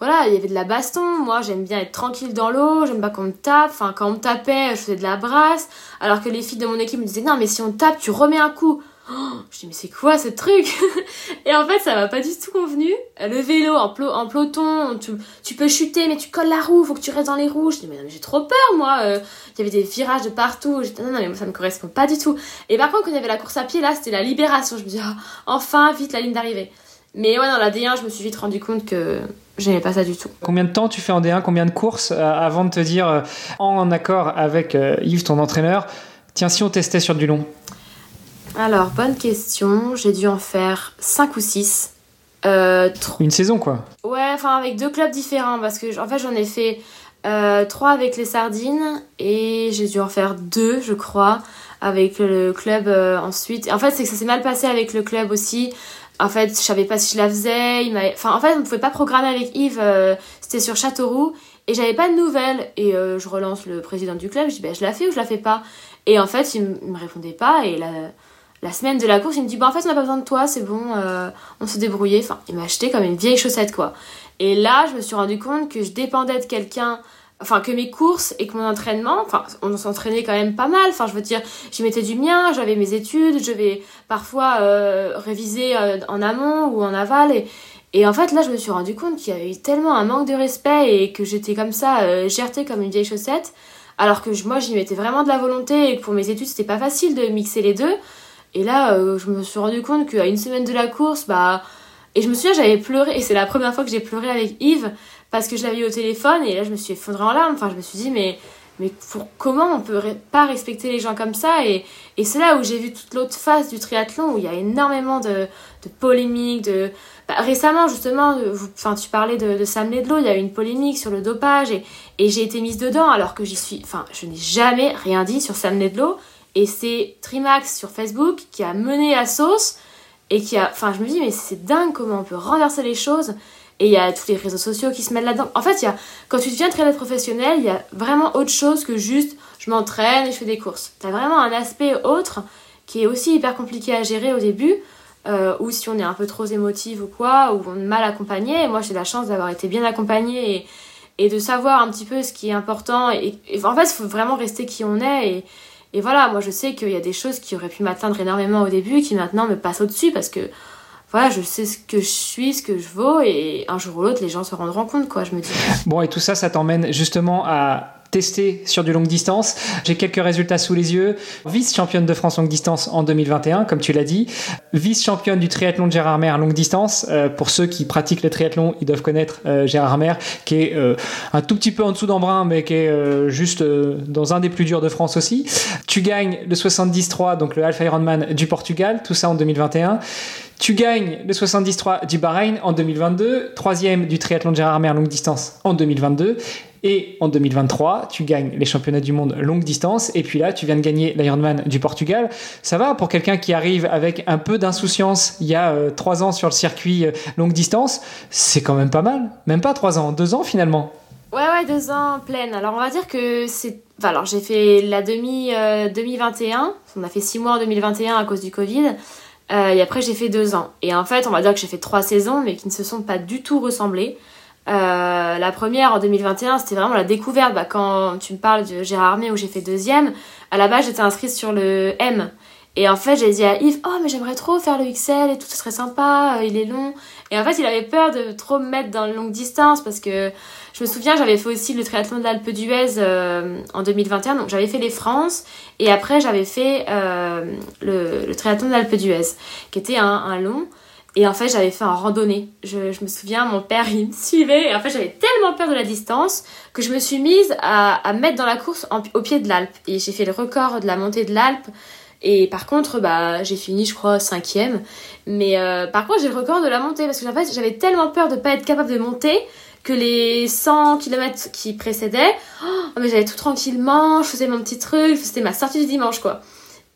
S2: Voilà, il y avait de la baston. Moi, j'aime bien être tranquille dans l'eau. J'aime pas qu'on me tape. Enfin, quand on me tapait, je faisais de la brasse. Alors que les filles de mon équipe me disaient Non, mais si on tape, tu remets un coup. Oh, je dis mais c'est quoi ce truc Et en fait ça m'a pas du tout convenu. Le vélo en, peloton, tu, peux chuter mais tu colles la roue, faut que tu restes dans les roues. Je dis mais, j'ai trop peur moi. Euh. Il y avait des virages de partout. Non non mais ça me correspond pas du tout. Et par contre quand il y avait la course à pied là c'était la libération. Je me dis ah, enfin vite la ligne d'arrivée. Mais ouais dans la D1 je me suis vite rendu compte que j'aimais pas ça du tout.
S1: Combien de temps tu fais en D1 Combien de courses euh, avant de te dire euh, en accord avec Yves ton entraîneur? Tiens si on testait sur du long?
S2: Alors, bonne question. J'ai dû en faire 5 ou 6.
S1: Euh, Une saison, quoi
S2: Ouais, enfin, avec deux clubs différents. Parce que, en fait, j'en ai fait euh, 3 avec les Sardines. Et j'ai dû en faire 2, je crois, avec le club euh, ensuite. En fait, c'est que ça s'est mal passé avec le club aussi. En fait, je savais pas si je la faisais. Il enfin, en fait, on ne pouvait pas programmer avec Yves. Euh, c'était sur Châteauroux. Et j'avais pas de nouvelles. Et je relance le président du club. Je dis, ben, je la fais ou je la fais pas? Et en fait, il, il me répondait pas. Et là la semaine de la course, il me dit, bah en fait, on n'a pas besoin de toi, c'est bon, euh, on se débrouillait. Enfin, il m'a acheté comme une vieille chaussette, quoi. Et là, je me suis rendu compte que je dépendais de quelqu'un, enfin, que mes courses et que mon entraînement, enfin, on s'entraînait quand même pas mal. Enfin, je veux dire, j'y mettais du mien, j'avais mes études, je vais parfois euh, réviser euh, en amont ou en aval. Et, et en fait, là, je me suis rendu compte qu'il y avait eu tellement un manque de respect et que j'étais comme ça, gertée comme une vieille chaussette. Alors que moi, j'y mettais vraiment de la volonté et que pour mes études, c'était pas facile de mixer les deux. Et là, euh, je me suis rendu compte qu'à une semaine de la course, bah. Et je me souviens, j'avais pleuré, et c'est la première fois que j'ai pleuré avec Yves, parce que je l'avais eu au téléphone, et là, je me suis effondrée en larmes. Enfin, je me suis dit, mais, mais pour, comment on peut pas respecter les gens comme ça? Et, et c'est là où j'ai vu toute l'autre face du triathlon, où il y a énormément de, de polémiques, de. Bah, récemment, justement, enfin, tu parlais de, de Sam Ledlow, il y a eu une polémique sur le dopage, et, et j'ai été mise dedans, alors que j'y suis. Enfin, je n'ai jamais rien dit sur Sam Ledlow. Et c'est Trimax sur Facebook qui a mené la sauce et qui a. Enfin, je me dis, mais c'est dingue comment on peut renverser les choses. Et il y a tous les réseaux sociaux qui se mettent là-dedans. En fait, y a, quand tu deviens très professionnel, il y a vraiment autre chose que juste je m'entraîne et je fais des courses. Tu as vraiment un aspect autre qui est aussi hyper compliqué à gérer au début. Euh, ou si on est un peu trop émotive ou quoi, ou on est mal accompagné. moi, j'ai la chance d'avoir été bien accompagnée et, et, de savoir un petit peu ce qui est important. Et, et en fait, il faut vraiment rester qui on est. Et, et voilà, moi je sais qu'il y a des choses qui auraient pu m'atteindre énormément au début qui maintenant me passent au-dessus parce que voilà, je sais ce que je suis, ce que je vaux et un jour ou l'autre les gens se rendront compte quoi, je me dis.
S1: Bon et tout ça ça t'emmène justement à testé sur du longue distance. J'ai quelques résultats sous les yeux. Vice-championne de France longue distance en 2021, comme tu l'as dit. Vice-championne du triathlon de Gérard Mer longue distance. Euh, pour ceux qui pratiquent le triathlon, ils doivent connaître euh, Gérard Mer, qui est euh, un tout petit peu en dessous d'Embrun, mais qui est juste dans un des plus durs de France aussi. Tu gagnes le 73, donc le Alpha Ironman du Portugal, tout ça en 2021. Tu gagnes le 73 du Bahreïn en 2022, troisième du triathlon de Gérard Mer longue distance en 2022, et en 2023, tu gagnes les championnats du monde longue distance. Et puis là, tu viens de gagner l'Ironman du Portugal. Ça va pour quelqu'un qui arrive avec un peu d'insouciance il y a euh, trois ans sur le circuit euh, longue distance. C'est quand même pas mal. Même pas trois ans, deux ans finalement.
S2: Ouais, ouais, deux ans pleine. Alors on va dire que c'est. Alors j'ai fait la demi 2021. Euh, on a fait six mois en 2021 à cause du Covid. et après j'ai fait deux ans. Et en fait, on va dire que j'ai fait trois saisons, mais qui ne se sont pas du tout ressemblées. Euh, la première en 2021, c'était vraiment la découverte. Bah, quand tu me parles de Gérard Armé où j'ai fait deuxième, à la base j'étais inscrite sur le M. Et en fait, j'ai dit à Yves, oh, mais j'aimerais trop faire le XL et tout, ce serait sympa, euh, il est long. Et en fait, il avait peur de trop me mettre dans le longue distance parce que je me souviens, j'avais fait aussi le triathlon de l'Alpe d'Huez euh, en 2021. Donc, j'avais fait les France et après, j'avais fait le, triathlon de l'Alpe d'Huez qui était un long. Et en fait, j'avais fait un randonnée. Je, me souviens, mon père, il me suivait. Et en fait, j'avais tellement peur de la distance que je me suis mise à, mettre dans la course au pied de l'Alpe. Et j'ai fait le record de la montée de l'Alpe. Et par contre, bah, j'ai fini, je crois, cinquième. Mais euh, par contre, j'ai le record de la montée parce que j'avais tellement peur de pas être capable de monter que les 100 km qui précédaient, oh, mais j'allais tout tranquillement, je faisais mon petit truc, c'était ma sortie du dimanche, quoi.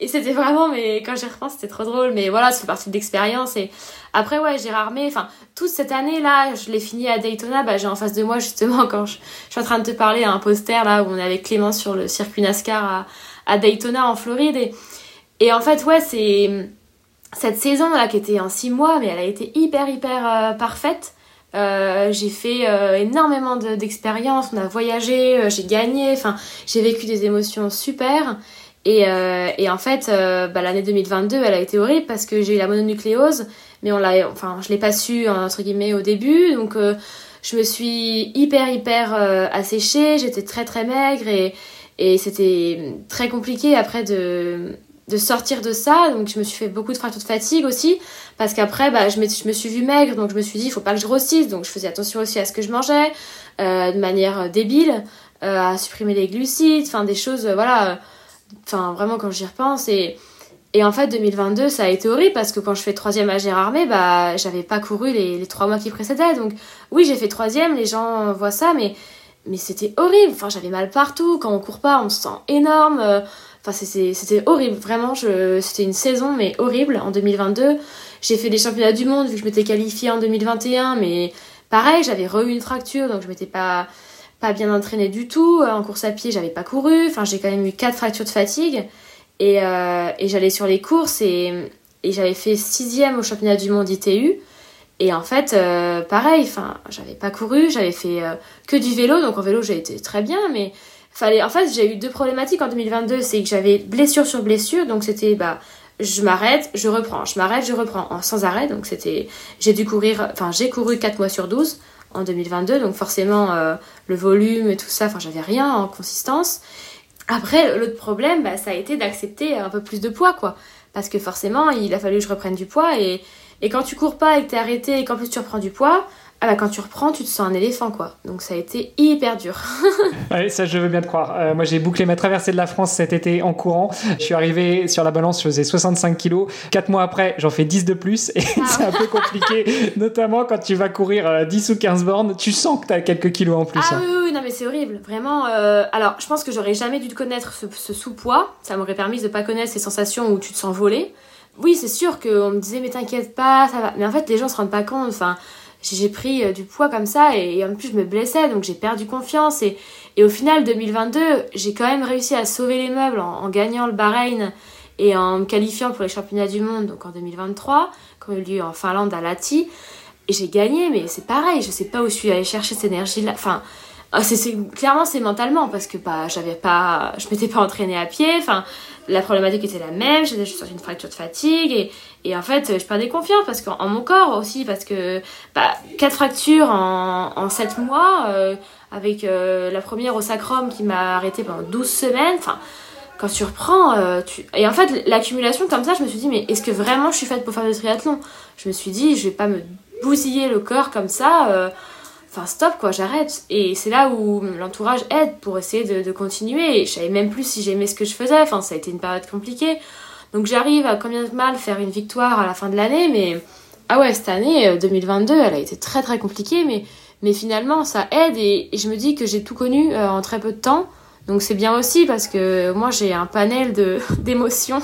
S2: Et c'était vraiment, mais quand j'y repense, c'était trop drôle. Mais voilà, ça fait partie de l'expérience. Et après, ouais, Gérard May, enfin, toute cette année-là, je l'ai fini à Daytona. Bah, j'ai en face de moi, justement, quand je, suis en train de te parler, un poster là où on est avec Clément sur le circuit NASCAR à, Daytona en Floride. Et, en fait, ouais, c'est cette saison là qui était en six mois, mais elle a été hyper, hyper euh, parfaite. Euh, j'ai fait euh, énormément d'expériences, on a voyagé, j'ai gagné, enfin j'ai vécu des émotions super. Et, et en fait, bah, l'année 2022, elle a été horrible parce que j'ai eu la mononucléose, mais on l'a, enfin je l'ai pas su entre guillemets au début, donc je me suis hyper hyper asséchée, j'étais très très maigre et, et c'était très compliqué après de de sortir de ça. Donc je me suis fait beaucoup de fractures de fatigue aussi. Parce qu'après, bah, je, je me suis vue maigre. Donc je me suis dit, il faut pas que je grossisse. Donc je faisais attention aussi à ce que je mangeais. Euh, de manière euh, débile. Euh, à supprimer les glucides. Enfin des choses, voilà. Enfin vraiment quand j'y repense. Et, et en fait 2022 ça a été horrible. Parce que quand je fais troisième à Gérardmer, bah j'avais pas couru les, les trois mois qui précédaient. Donc oui j'ai fait troisième. Les gens voient ça. Mais, mais c'était horrible. Enfin j'avais mal partout. Quand on court pas on se sent énorme. Enfin, c'était horrible, vraiment. C'était une saison, mais horrible en 2022. J'ai fait des championnats du monde vu que je m'étais qualifiée en 2021, mais pareil, j'avais re une fracture, donc je m'étais pas, pas bien entraînée du tout. En course à pied, j'avais pas couru. Enfin, j'ai quand même eu quatre fractures de fatigue. Et, euh, et j'allais sur les courses et, j'avais fait sixième au championnat du monde ITU. Et en fait, euh, pareil, enfin, j'avais pas couru, j'avais fait euh, que du vélo, donc en vélo j'ai été très bien, mais fallait en fait j'ai eu deux problématiques en 2022 c'est que j'avais blessure sur blessure donc c'était bah je m'arrête je reprends je m'arrête je reprends en sans arrêt donc c'était j'ai dû courir enfin j'ai couru 4 mois sur 12 en 2022 donc forcément euh, le volume et tout ça enfin j'avais rien en consistance. Après l'autre problème bah, ça a été d'accepter un peu plus de poids quoi. Parce que forcément il a fallu que je reprenne du poids et et quand tu cours pas et que t'es arrêté et qu'en plus tu reprends du poids ah bah quand tu reprends, tu te sens un éléphant quoi. Donc ça a été hyper dur.
S1: ouais, ça je veux bien te croire. Euh, moi j'ai bouclé ma traversée de la France cet été en courant. Je suis arrivé sur la balance, je faisais 65 kilos. Quatre mois après, j'en fais 10 de plus et ah. c'est un peu compliqué. Notamment quand tu vas courir 10 euh, ou 15 bornes, tu sens que tu as quelques kilos en plus.
S2: Ah hein. oui, oui, non mais c'est horrible. Vraiment. Euh, alors je pense que j'aurais jamais dû connaître ce, sous-poids. Ça m'aurait permis de pas connaître ces sensations où tu te sens voler. Oui, c'est sûr qu'on me disait mais t'inquiète pas, ça va. Mais en fait les gens se rendent pas compte. Enfin j'ai pris euh, du poids comme ça et, en plus je me blessais donc j'ai perdu confiance et, et au final 2022 j'ai quand même réussi à sauver les meubles en, gagnant le Bahreïn et en me qualifiant pour les championnats du monde donc en 2023 qui ont eu lieu en Finlande à Lati et j'ai gagné mais c'est pareil je sais pas où je suis allée chercher cette énergie là enfin ah, c'est clairement c'est mentalement parce que bah j'avais pas je m'étais pas entraînée à pied enfin la problématique était la même j'étais juste sur une fracture de fatigue et, et en fait je perdais confiance parce qu'en mon corps aussi parce que bah quatre fractures en en sept mois euh, avec euh, la première au sacrum qui m'a arrêté pendant 12 semaines enfin quand tu reprends euh, et en fait l'accumulation comme ça je me suis dit mais est-ce que vraiment je suis faite pour faire du triathlon? Je me suis dit je vais pas me bousiller le corps comme ça enfin stop quoi, j'arrête. Et c'est là où l'entourage aide pour essayer de, continuer. Et je savais même plus si j'aimais ce que je faisais, enfin ça a été une période compliquée. Donc j'arrive à combien de mal faire une victoire à la fin de l'année, mais ah ouais, cette année 2022, euh, elle a été très très compliquée, mais, mais finalement ça aide et, je me dis que j'ai tout connu euh, en très peu de temps. Donc c'est bien aussi parce que moi j'ai un panel de d'émotions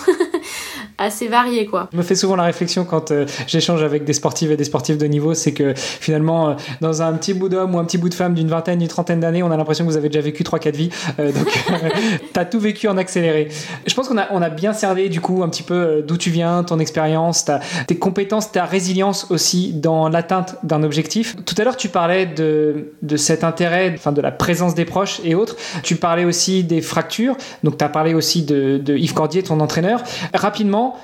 S2: assez variées quoi.
S1: Je me fais souvent la réflexion quand euh, j'échange avec des sportifs et des sportifs de niveau, c'est que finalement euh, dans un petit bout d'homme ou un petit bout de femme d'une vingtaine, d'une trentaine d'années, on a l'impression que vous avez déjà vécu 3 4 vies. Euh, donc tu as tout vécu en accéléré. Je pense qu'on a on a bien cerné du coup un petit peu d'où tu viens, ton expérience, tes compétences, ta résilience aussi dans l'atteinte d'un objectif. Tout à l'heure tu parlais de de cet intérêt enfin de la présence des proches et autres. Tu parlais aussi des fractures. Donc, tu as parlé aussi de, Yves Cordier, ton entraîneur. Rapidement,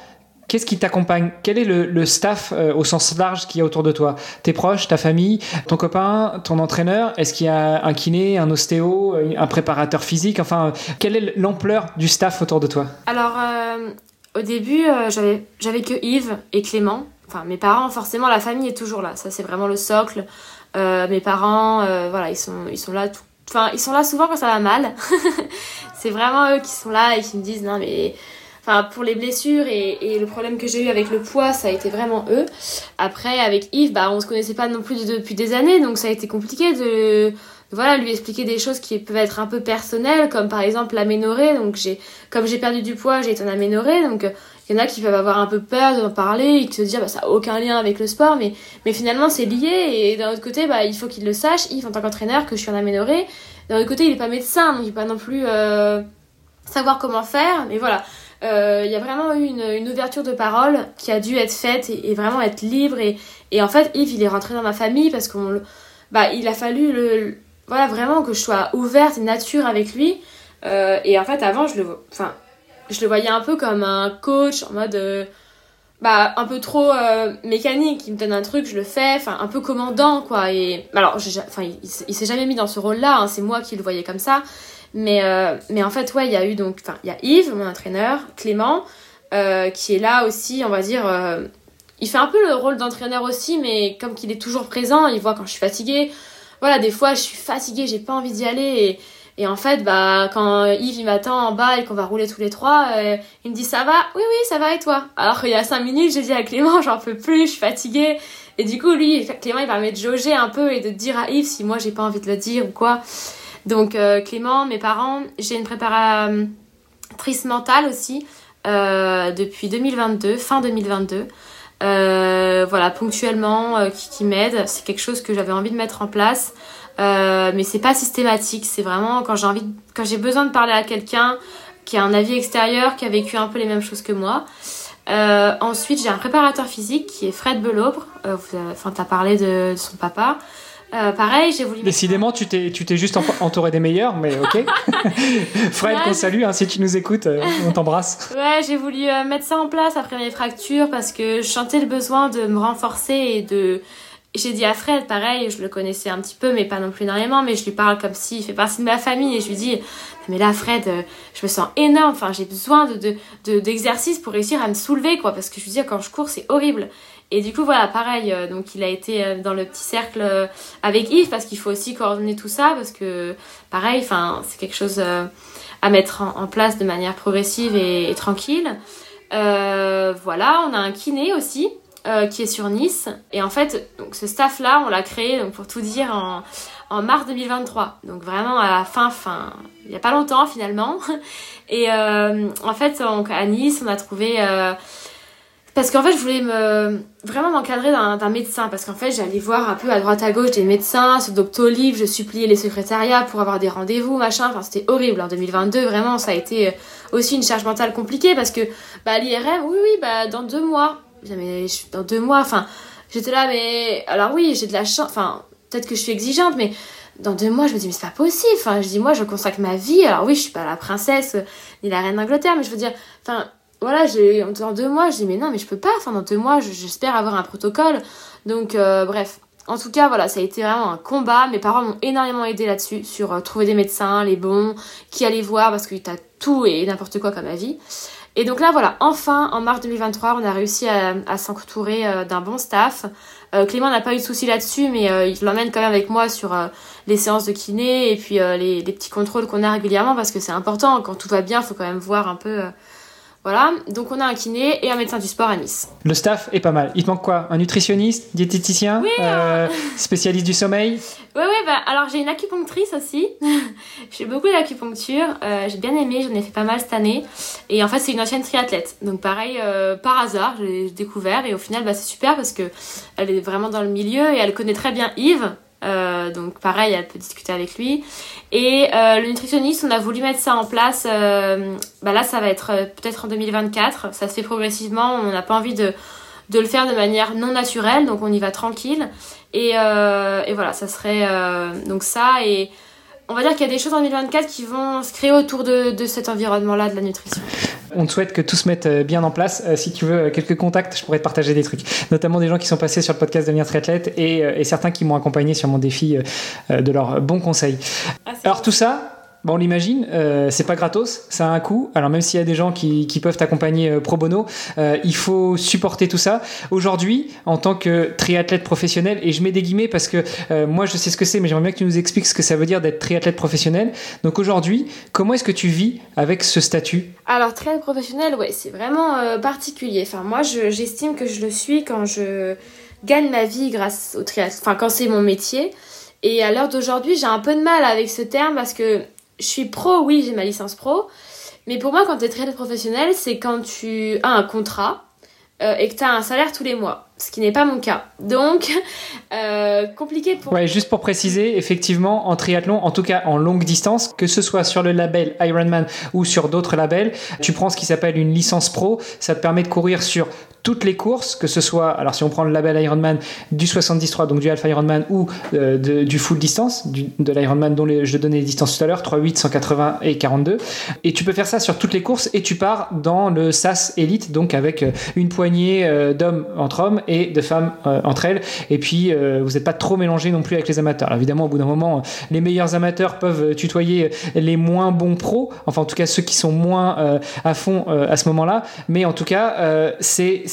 S1: Qu'est-ce qui t'accompagne? Quel est le, staff euh, au sens large qu'il y a autour de toi? Tes proches, ta famille, ton copain, ton entraîneur? Est-ce qu'il y a un kiné, un ostéo, un préparateur physique? Enfin, quelle est l'ampleur du staff autour de toi?
S2: Alors, euh, au début, euh, j'avais que Yves et Clément. Enfin, mes parents, forcément, la famille est toujours là. Ça, c'est vraiment le socle. mes parents, voilà, ils sont, ils sont là tout, Enfin, ils sont là souvent quand ça va mal. c'est vraiment eux qui sont là et qui me disent non mais enfin pour les blessures et, le problème que j'ai eu avec le poids ça a été vraiment eux après avec Yves bah on se connaissait pas non plus depuis des années donc ça a été compliqué de voilà, lui expliquer des choses qui peuvent être un peu personnelles, comme par exemple l'aménorrhée. Donc j'ai, comme j'ai perdu du poids, j'ai été en aménorrhée. Donc il y en a qui peuvent avoir un peu peur d'en parler et se dire bah ça a aucun lien avec le sport, mais mais finalement c'est lié. Et d'un autre côté, bah il faut qu'il le sache, Yves en tant qu'entraîneur, que je suis en aménorrhée. D'un autre côté, il est pas médecin, donc il peut pas non plus euh, savoir comment faire. Mais voilà, euh, il y a vraiment eu une, une, ouverture de parole qui a dû être faite et, et, vraiment être libre. Et, et en fait, Yves, il est rentré dans ma famille parce qu'on bah il a fallu le voilà vraiment que je sois ouverte et nature avec lui. Euh, et en fait, avant, je le, enfin, je le voyais un peu comme un coach en mode, euh, bah, un peu trop euh, mécanique. Il me donne un truc, je le fais, un peu commandant, quoi. Et alors, il, s'est jamais mis dans ce rôle-là. Hein, c'est moi qui le voyais comme ça. Mais, euh, mais en fait, ouais, il y a eu donc, Yves, mon entraîneur, Clément, qui est là aussi, on va dire il fait un peu le rôle d'entraîneur aussi, mais comme qu'il est toujours présent, il voit quand je suis fatiguée. Voilà, des fois, je suis fatiguée, j'ai pas envie d'y aller. Et, en fait, bah, quand Yves il m'attend en bas et qu'on va rouler tous les trois, euh, il me dit ça va? Oui, oui, ça va et toi? Alors qu'il y a cinq minutes, j'ai dit à Clément, j'en peux plus, je suis fatiguée. Et du coup, lui, Clément, il permet de jauger un peu et de dire à Yves si moi j'ai pas envie de le dire ou quoi. Donc, euh, Clément, mes parents, j'ai une préparatrice mentale aussi euh, depuis 2022, fin 2022. Euh, voilà, ponctuellement, qui m'aide. C'est quelque chose que j'avais envie de mettre en place. Euh, mais c'est pas systématique. C'est vraiment quand j'ai envie, de, quand j'ai besoin de parler à quelqu'un qui a un avis extérieur, qui a vécu un peu les mêmes choses que moi. Euh, ensuite, j'ai un préparateur physique qui est Fred Belaubre. Euh, enfin, t'as parlé de, de, son papa. Euh, pareil, j'ai voulu.
S1: Décidément, tu t'es, tu t'es juste entouré des meilleurs, mais ok. Fred, ouais, qu'on salue, hein, si tu nous écoutes, on t'embrasse.
S2: Ouais, j'ai voulu mettre ça en place après mes fractures parce que je sentais le besoin de me renforcer et de. J'ai dit à Fred, pareil, je le connaissais un petit peu, mais pas non plus énormément, mais je lui parle comme s'il fait partie de ma famille et je lui dis, mais là, Fred, je me sens énorme, enfin, j'ai besoin de, de, de, d'exercices pour réussir à me soulever, quoi, parce que je lui dis, quand je cours, c'est horrible. Et du coup, voilà, pareil, euh, donc il a été euh, dans le petit cercle euh, avec Yves parce qu'il faut aussi coordonner tout ça parce que, pareil, enfin, c'est quelque chose à mettre en, place de manière progressive et tranquille. voilà, on a un kiné aussi qui est sur Nice. Et en fait, donc ce staff-là, on l'a créé, donc pour tout dire, en, mars 2023. Donc vraiment à la fin, fin, il n'y a pas longtemps finalement. Et en fait, donc, à Nice, on a trouvé parce qu'en fait, je voulais me vraiment m'encadrer d'un médecin. Parce qu'en fait, j'allais voir un peu à droite à gauche des médecins, sur Doctolib, je suppliais les secrétariats pour avoir des rendez-vous, machin. Enfin, c'était horrible. En 2022, vraiment, ça a été euh, aussi une charge mentale compliquée parce que, bah, l'IRM, oui, oui, bah, dans deux mois. Mais dans deux mois, enfin, j'étais là, mais alors oui, j'ai de la chance. Enfin, peut-être que je suis exigeante, mais dans deux mois, je me dis, mais c'est pas possible. Enfin, je dis, moi, je consacre ma vie. Alors oui, je suis pas la princesse ni la reine d'Angleterre, mais je veux dire, enfin, voilà, dans deux mois, je dis mais non, mais je peux pas. Enfin, dans deux mois, j'espère avoir un protocole. Donc, euh, bref. En tout cas, voilà, ça a été vraiment un combat. Mes parents m'ont énormément aidé là-dessus, sur euh, trouver des médecins, les bons, qui aller voir, parce que t'as tout et n'importe quoi comme avis. Et donc là, voilà, enfin, en mars 2023, on a réussi à, s'entourer euh, d'un bon staff. Euh, Clément n'a pas eu de soucis là-dessus, mais euh, il l'emmène quand même avec moi sur les séances de kiné et puis les, les, petits contrôles qu'on a régulièrement, parce que c'est important. Quand tout va bien, il faut quand même voir un peu voilà, donc on a un kiné et un médecin du sport à Nice.
S1: Le staff est pas mal. Il te manque quoi? Un nutritionniste, diététicien,
S2: oui,
S1: euh, spécialiste du sommeil?
S2: Oui, oui, bah, alors j'ai une acupunctrice aussi. je fais beaucoup d'acupuncture. Euh, j'ai bien aimé, j'en ai fait pas mal cette année. Et en fait, c'est une ancienne triathlète. Donc pareil, euh, par hasard, j'ai découvert. Et au final, bah, c'est super parce que elle est vraiment dans le milieu et elle connaît très bien Yves. Euh, donc pareil, elle peut discuter avec lui. Et euh, le nutritionniste, on a voulu mettre ça en place. Euh, bah là, ça va être peut-être en 2024. Ça se fait progressivement. On n'a pas envie de, le faire de manière non naturelle, donc on y va tranquille. Et, et voilà, ça serait donc ça. Et on va dire qu'il y a des choses en 2024 qui vont se créer autour de, de cet environnement-là de la nutrition.
S1: On te souhaite que tout se mette euh, bien en place. Euh, si tu veux euh, quelques contacts, je pourrais te partager des trucs, notamment des gens qui sont passés sur le podcast Devenir Triathlète et, et certains qui m'ont accompagné sur mon défi de leurs bons conseils. Ah, Alors tout ça, Bon, on l'imagine, euh, c'est pas gratos, ça a un coût. Alors même s'il y a des gens qui, peuvent t'accompagner euh, pro bono, euh, il faut supporter tout ça. Aujourd'hui, en tant que triathlète professionnel, et je mets des guillemets parce que euh, moi je sais ce que c'est, mais j'aimerais bien que tu nous expliques ce que ça veut dire d'être triathlète professionnel. Donc aujourd'hui, comment est-ce que tu vis avec ce statut?
S2: Alors triathlète professionnel, ouais, c'est vraiment particulier. Enfin moi, j'estime que je le suis quand je gagne ma vie grâce au triathlon, enfin quand c'est mon métier. Et à l'heure d'aujourd'hui, j'ai un peu de mal avec ce terme parce que je suis pro, oui, j'ai ma licence pro. Mais pour moi, quand tu es très professionnel, c'est quand tu as un contrat euh, et que tu as un salaire tous les mois ce qui n'est pas mon cas. Donc, euh, compliqué pour...
S1: Ouais, juste pour préciser, effectivement, en triathlon, en tout cas en longue distance, que ce soit sur le label Ironman ou sur d'autres labels, tu prends ce qui s'appelle une licence pro, ça te permet de courir sur toutes les courses, que ce soit, alors si on prend le label Ironman du 73, donc du Alpha Ironman, ou euh, du full distance, de l'Ironman dont je donnais les distances tout à l'heure, 3, 8, 180 et 42. Et tu peux faire ça sur toutes les courses et tu pars dans le SAS Elite, donc avec euh, une poignée d'hommes entre hommes et de femmes euh, entre elles. Et puis, euh, vous n'êtes pas trop mélangé non plus avec les amateurs. évidemment, au bout d'un moment, les meilleurs amateurs peuvent tutoyer les moins bons pros, enfin en tout cas ceux qui sont moins euh, à fond à ce moment-là. Mais en tout cas, c'est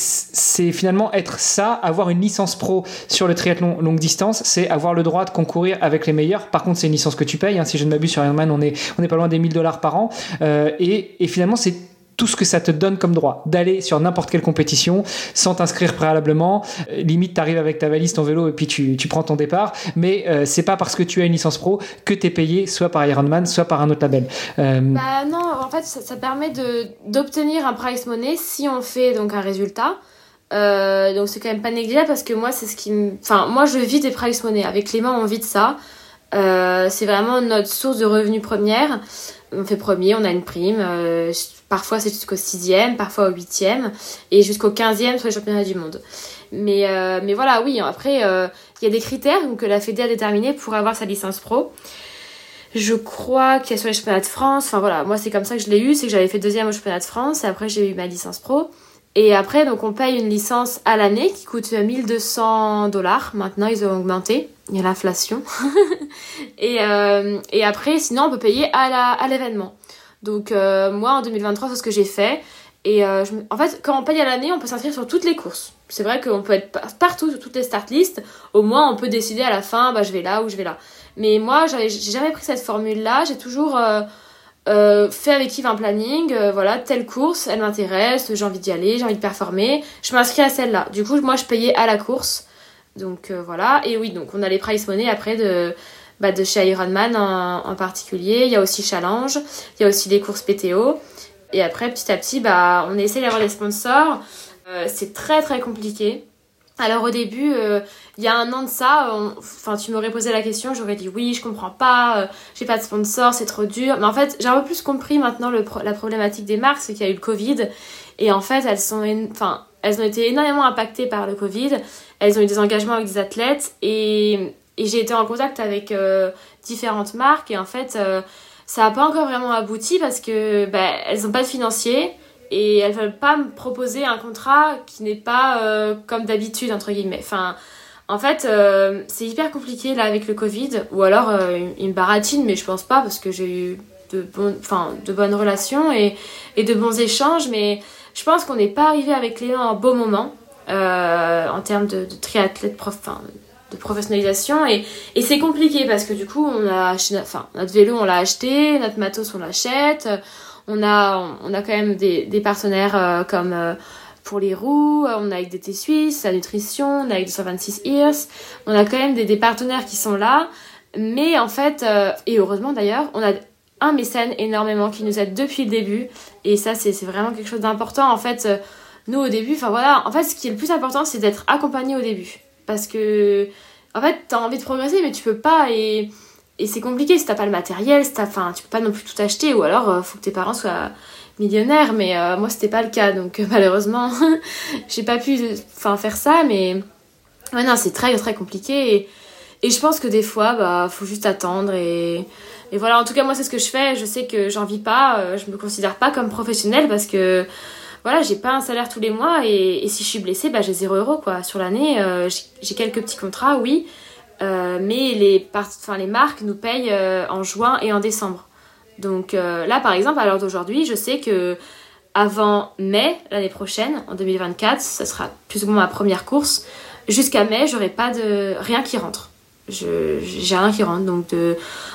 S1: finalement être ça, avoir une licence pro sur le triathlon longue distance, c'est avoir le droit de concourir avec les meilleurs. Par contre, c'est une licence que tu payes. Hein. si je ne m'abuse sur Ironman, on est on est pas loin des 1000 dollars par an. et finalement, c'est tout ce que ça te donne comme droit d'aller sur n'importe quelle compétition sans t'inscrire préalablement. Euh, limite, tu arrives avec ta valise, ton vélo et puis tu, tu prends ton départ. Mais euh, c'est pas parce que tu as une licence pro que tu es payé soit par Ironman, soit par un autre label.
S2: Euh, bah non, en fait, ça, permet d'obtenir un price money si on fait donc un résultat. donc c'est quand même pas négligeable parce que moi, c'est ce qui me. Enfin, moi, je vis des price money. Avec Clément, on vit de ça. C'est vraiment notre source de revenus première. On fait premier, on a une prime. Parfois c'est jusqu'au sixième, parfois au huitième et jusqu'au quinzième sur les championnats du monde. Mais, euh, mais voilà, oui, après, euh, il y a des critères que la Fédé a déterminés pour avoir sa licence pro. Je crois qu'il y a sur les championnats de France, enfin voilà, moi c'est comme ça que je l'ai eu, c'est que j'avais fait deuxième au championnat de France et après j'ai eu ma licence pro. Et après, donc on paye une licence à l'année qui coûte 1200 dollars. Maintenant, ils ont augmenté. Il y a l'inflation. et, euh, et après, sinon, on peut payer à l'événement. Donc euh, moi en 2023 c'est ce que j'ai fait. Et euh, en fait quand on paye à l'année on peut s'inscrire sur toutes les courses. C'est vrai qu'on peut être partout sur toutes les start lists. Au moins on peut décider à la fin bah je vais là ou je vais là. Mais moi j'ai jamais pris cette formule là. J'ai toujours fait avec Yves un planning. voilà telle course elle m'intéresse. J'ai envie d'y aller. J'ai envie de performer. Je m'inscris à celle-là. Du coup moi je payais à la course. Donc voilà. Et oui donc on a les price money après de bah, de chez Ironman en, particulier. Il y a aussi Challenge, il y a aussi les courses PTO. Et après, petit à petit, bah, on essaie d'avoir des sponsors. Euh, c'est très très compliqué. Alors au début, euh, il y a un an de ça, enfin tu m'aurais posé la question, j'aurais dit oui, je comprends pas, euh, j'ai pas de sponsor, c'est trop dur. Mais en fait, j'ai un peu plus compris maintenant le la problématique des marques, c'est qu'il y a eu le Covid et en fait elles sont, enfin elles ont été énormément impactées par le Covid. Elles ont eu des engagements avec des athlètes et j'ai été en contact avec euh, différentes marques et en fait euh, ça n'a pas encore vraiment abouti parce que bah, elles n'ont pas de financier et elles veulent pas me proposer un contrat qui n'est pas euh, comme d'habitude entre guillemets. Enfin, en fait, c'est hyper compliqué là avec le Covid ou alors ils me baratinent mais je pense pas parce que j'ai eu de bonnes relations et, et, de bons échanges mais je pense qu'on n'est pas arrivé avec Léon en beau moment en termes de, triathlète prof, de professionnalisation. Et, c'est compliqué parce que du coup on a enfin notre vélo on l'a acheté notre matos on l'achète. On a on a quand même des, des partenaires euh, comme euh, pour les roues on a avec DT Suisse la nutrition on a avec 226 Ears on a quand même des, des partenaires qui sont là. Mais en fait euh, et heureusement d'ailleurs on a un mécène énormément qui nous aide depuis le début et ça c'est vraiment quelque chose d'important en fait nous au début enfin voilà en fait ce qui est le plus important c'est d'être accompagné au début parce que, en fait, t'as envie de progresser, mais tu peux pas. Et, et c'est compliqué si t'as pas le matériel, si enfin, tu peux pas non plus tout acheter, ou alors euh, faut que tes parents soient millionnaires. Mais euh, moi, c'était pas le cas, donc euh, malheureusement, j'ai pas pu faire ça. Mais non, c'est très très compliqué. Et, et je pense que des fois, bah, faut juste attendre et. Et voilà, en tout cas, moi, c'est ce que je fais. Je sais que j'en vis pas. Je me considère pas comme professionnelle parce que voilà, j'ai pas un salaire tous les mois et, si je suis blessée, bah, j'ai 0 euros quoi. Sur l'année, euh, j'ai quelques petits contrats, oui, euh, mais les, enfin, les marques nous payent euh, en juin et en décembre. Donc là, par exemple, à l'heure d'aujourd'hui, je sais que avant mai l'année prochaine, en 2024, ça sera plus ou moins ma première course. Jusqu'à mai, j'aurai pas de rien qui rentre. J'ai rien qui rentre. Donc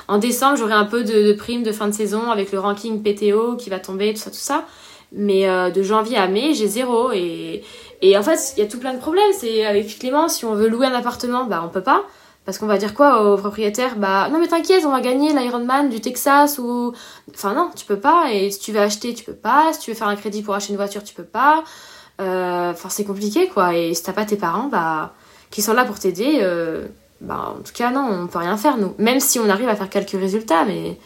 S2: en décembre, j'aurai un peu de, de primes de fin de saison avec le ranking PTO qui va tomber, tout ça, tout ça. Mais euh, de janvier à mai, j'ai zéro. Et, et en fait, il y a tout plein de problèmes. C'est avec Clément, si on veut louer un appartement, bah on peut pas. Parce qu'on va dire quoi au propriétaire? Bah non mais t'inquiète, on va gagner l'Ironman du Texas ou... Enfin non, tu peux pas. Et si tu veux acheter, tu peux pas. Si tu veux faire un crédit pour acheter une voiture, tu peux pas. Euh, enfin c'est compliqué quoi. Et si t'as pas tes parents, bah qui sont là pour t'aider, euh, bah en tout cas non, on peut rien faire nous. Même si on arrive à faire quelques résultats, mais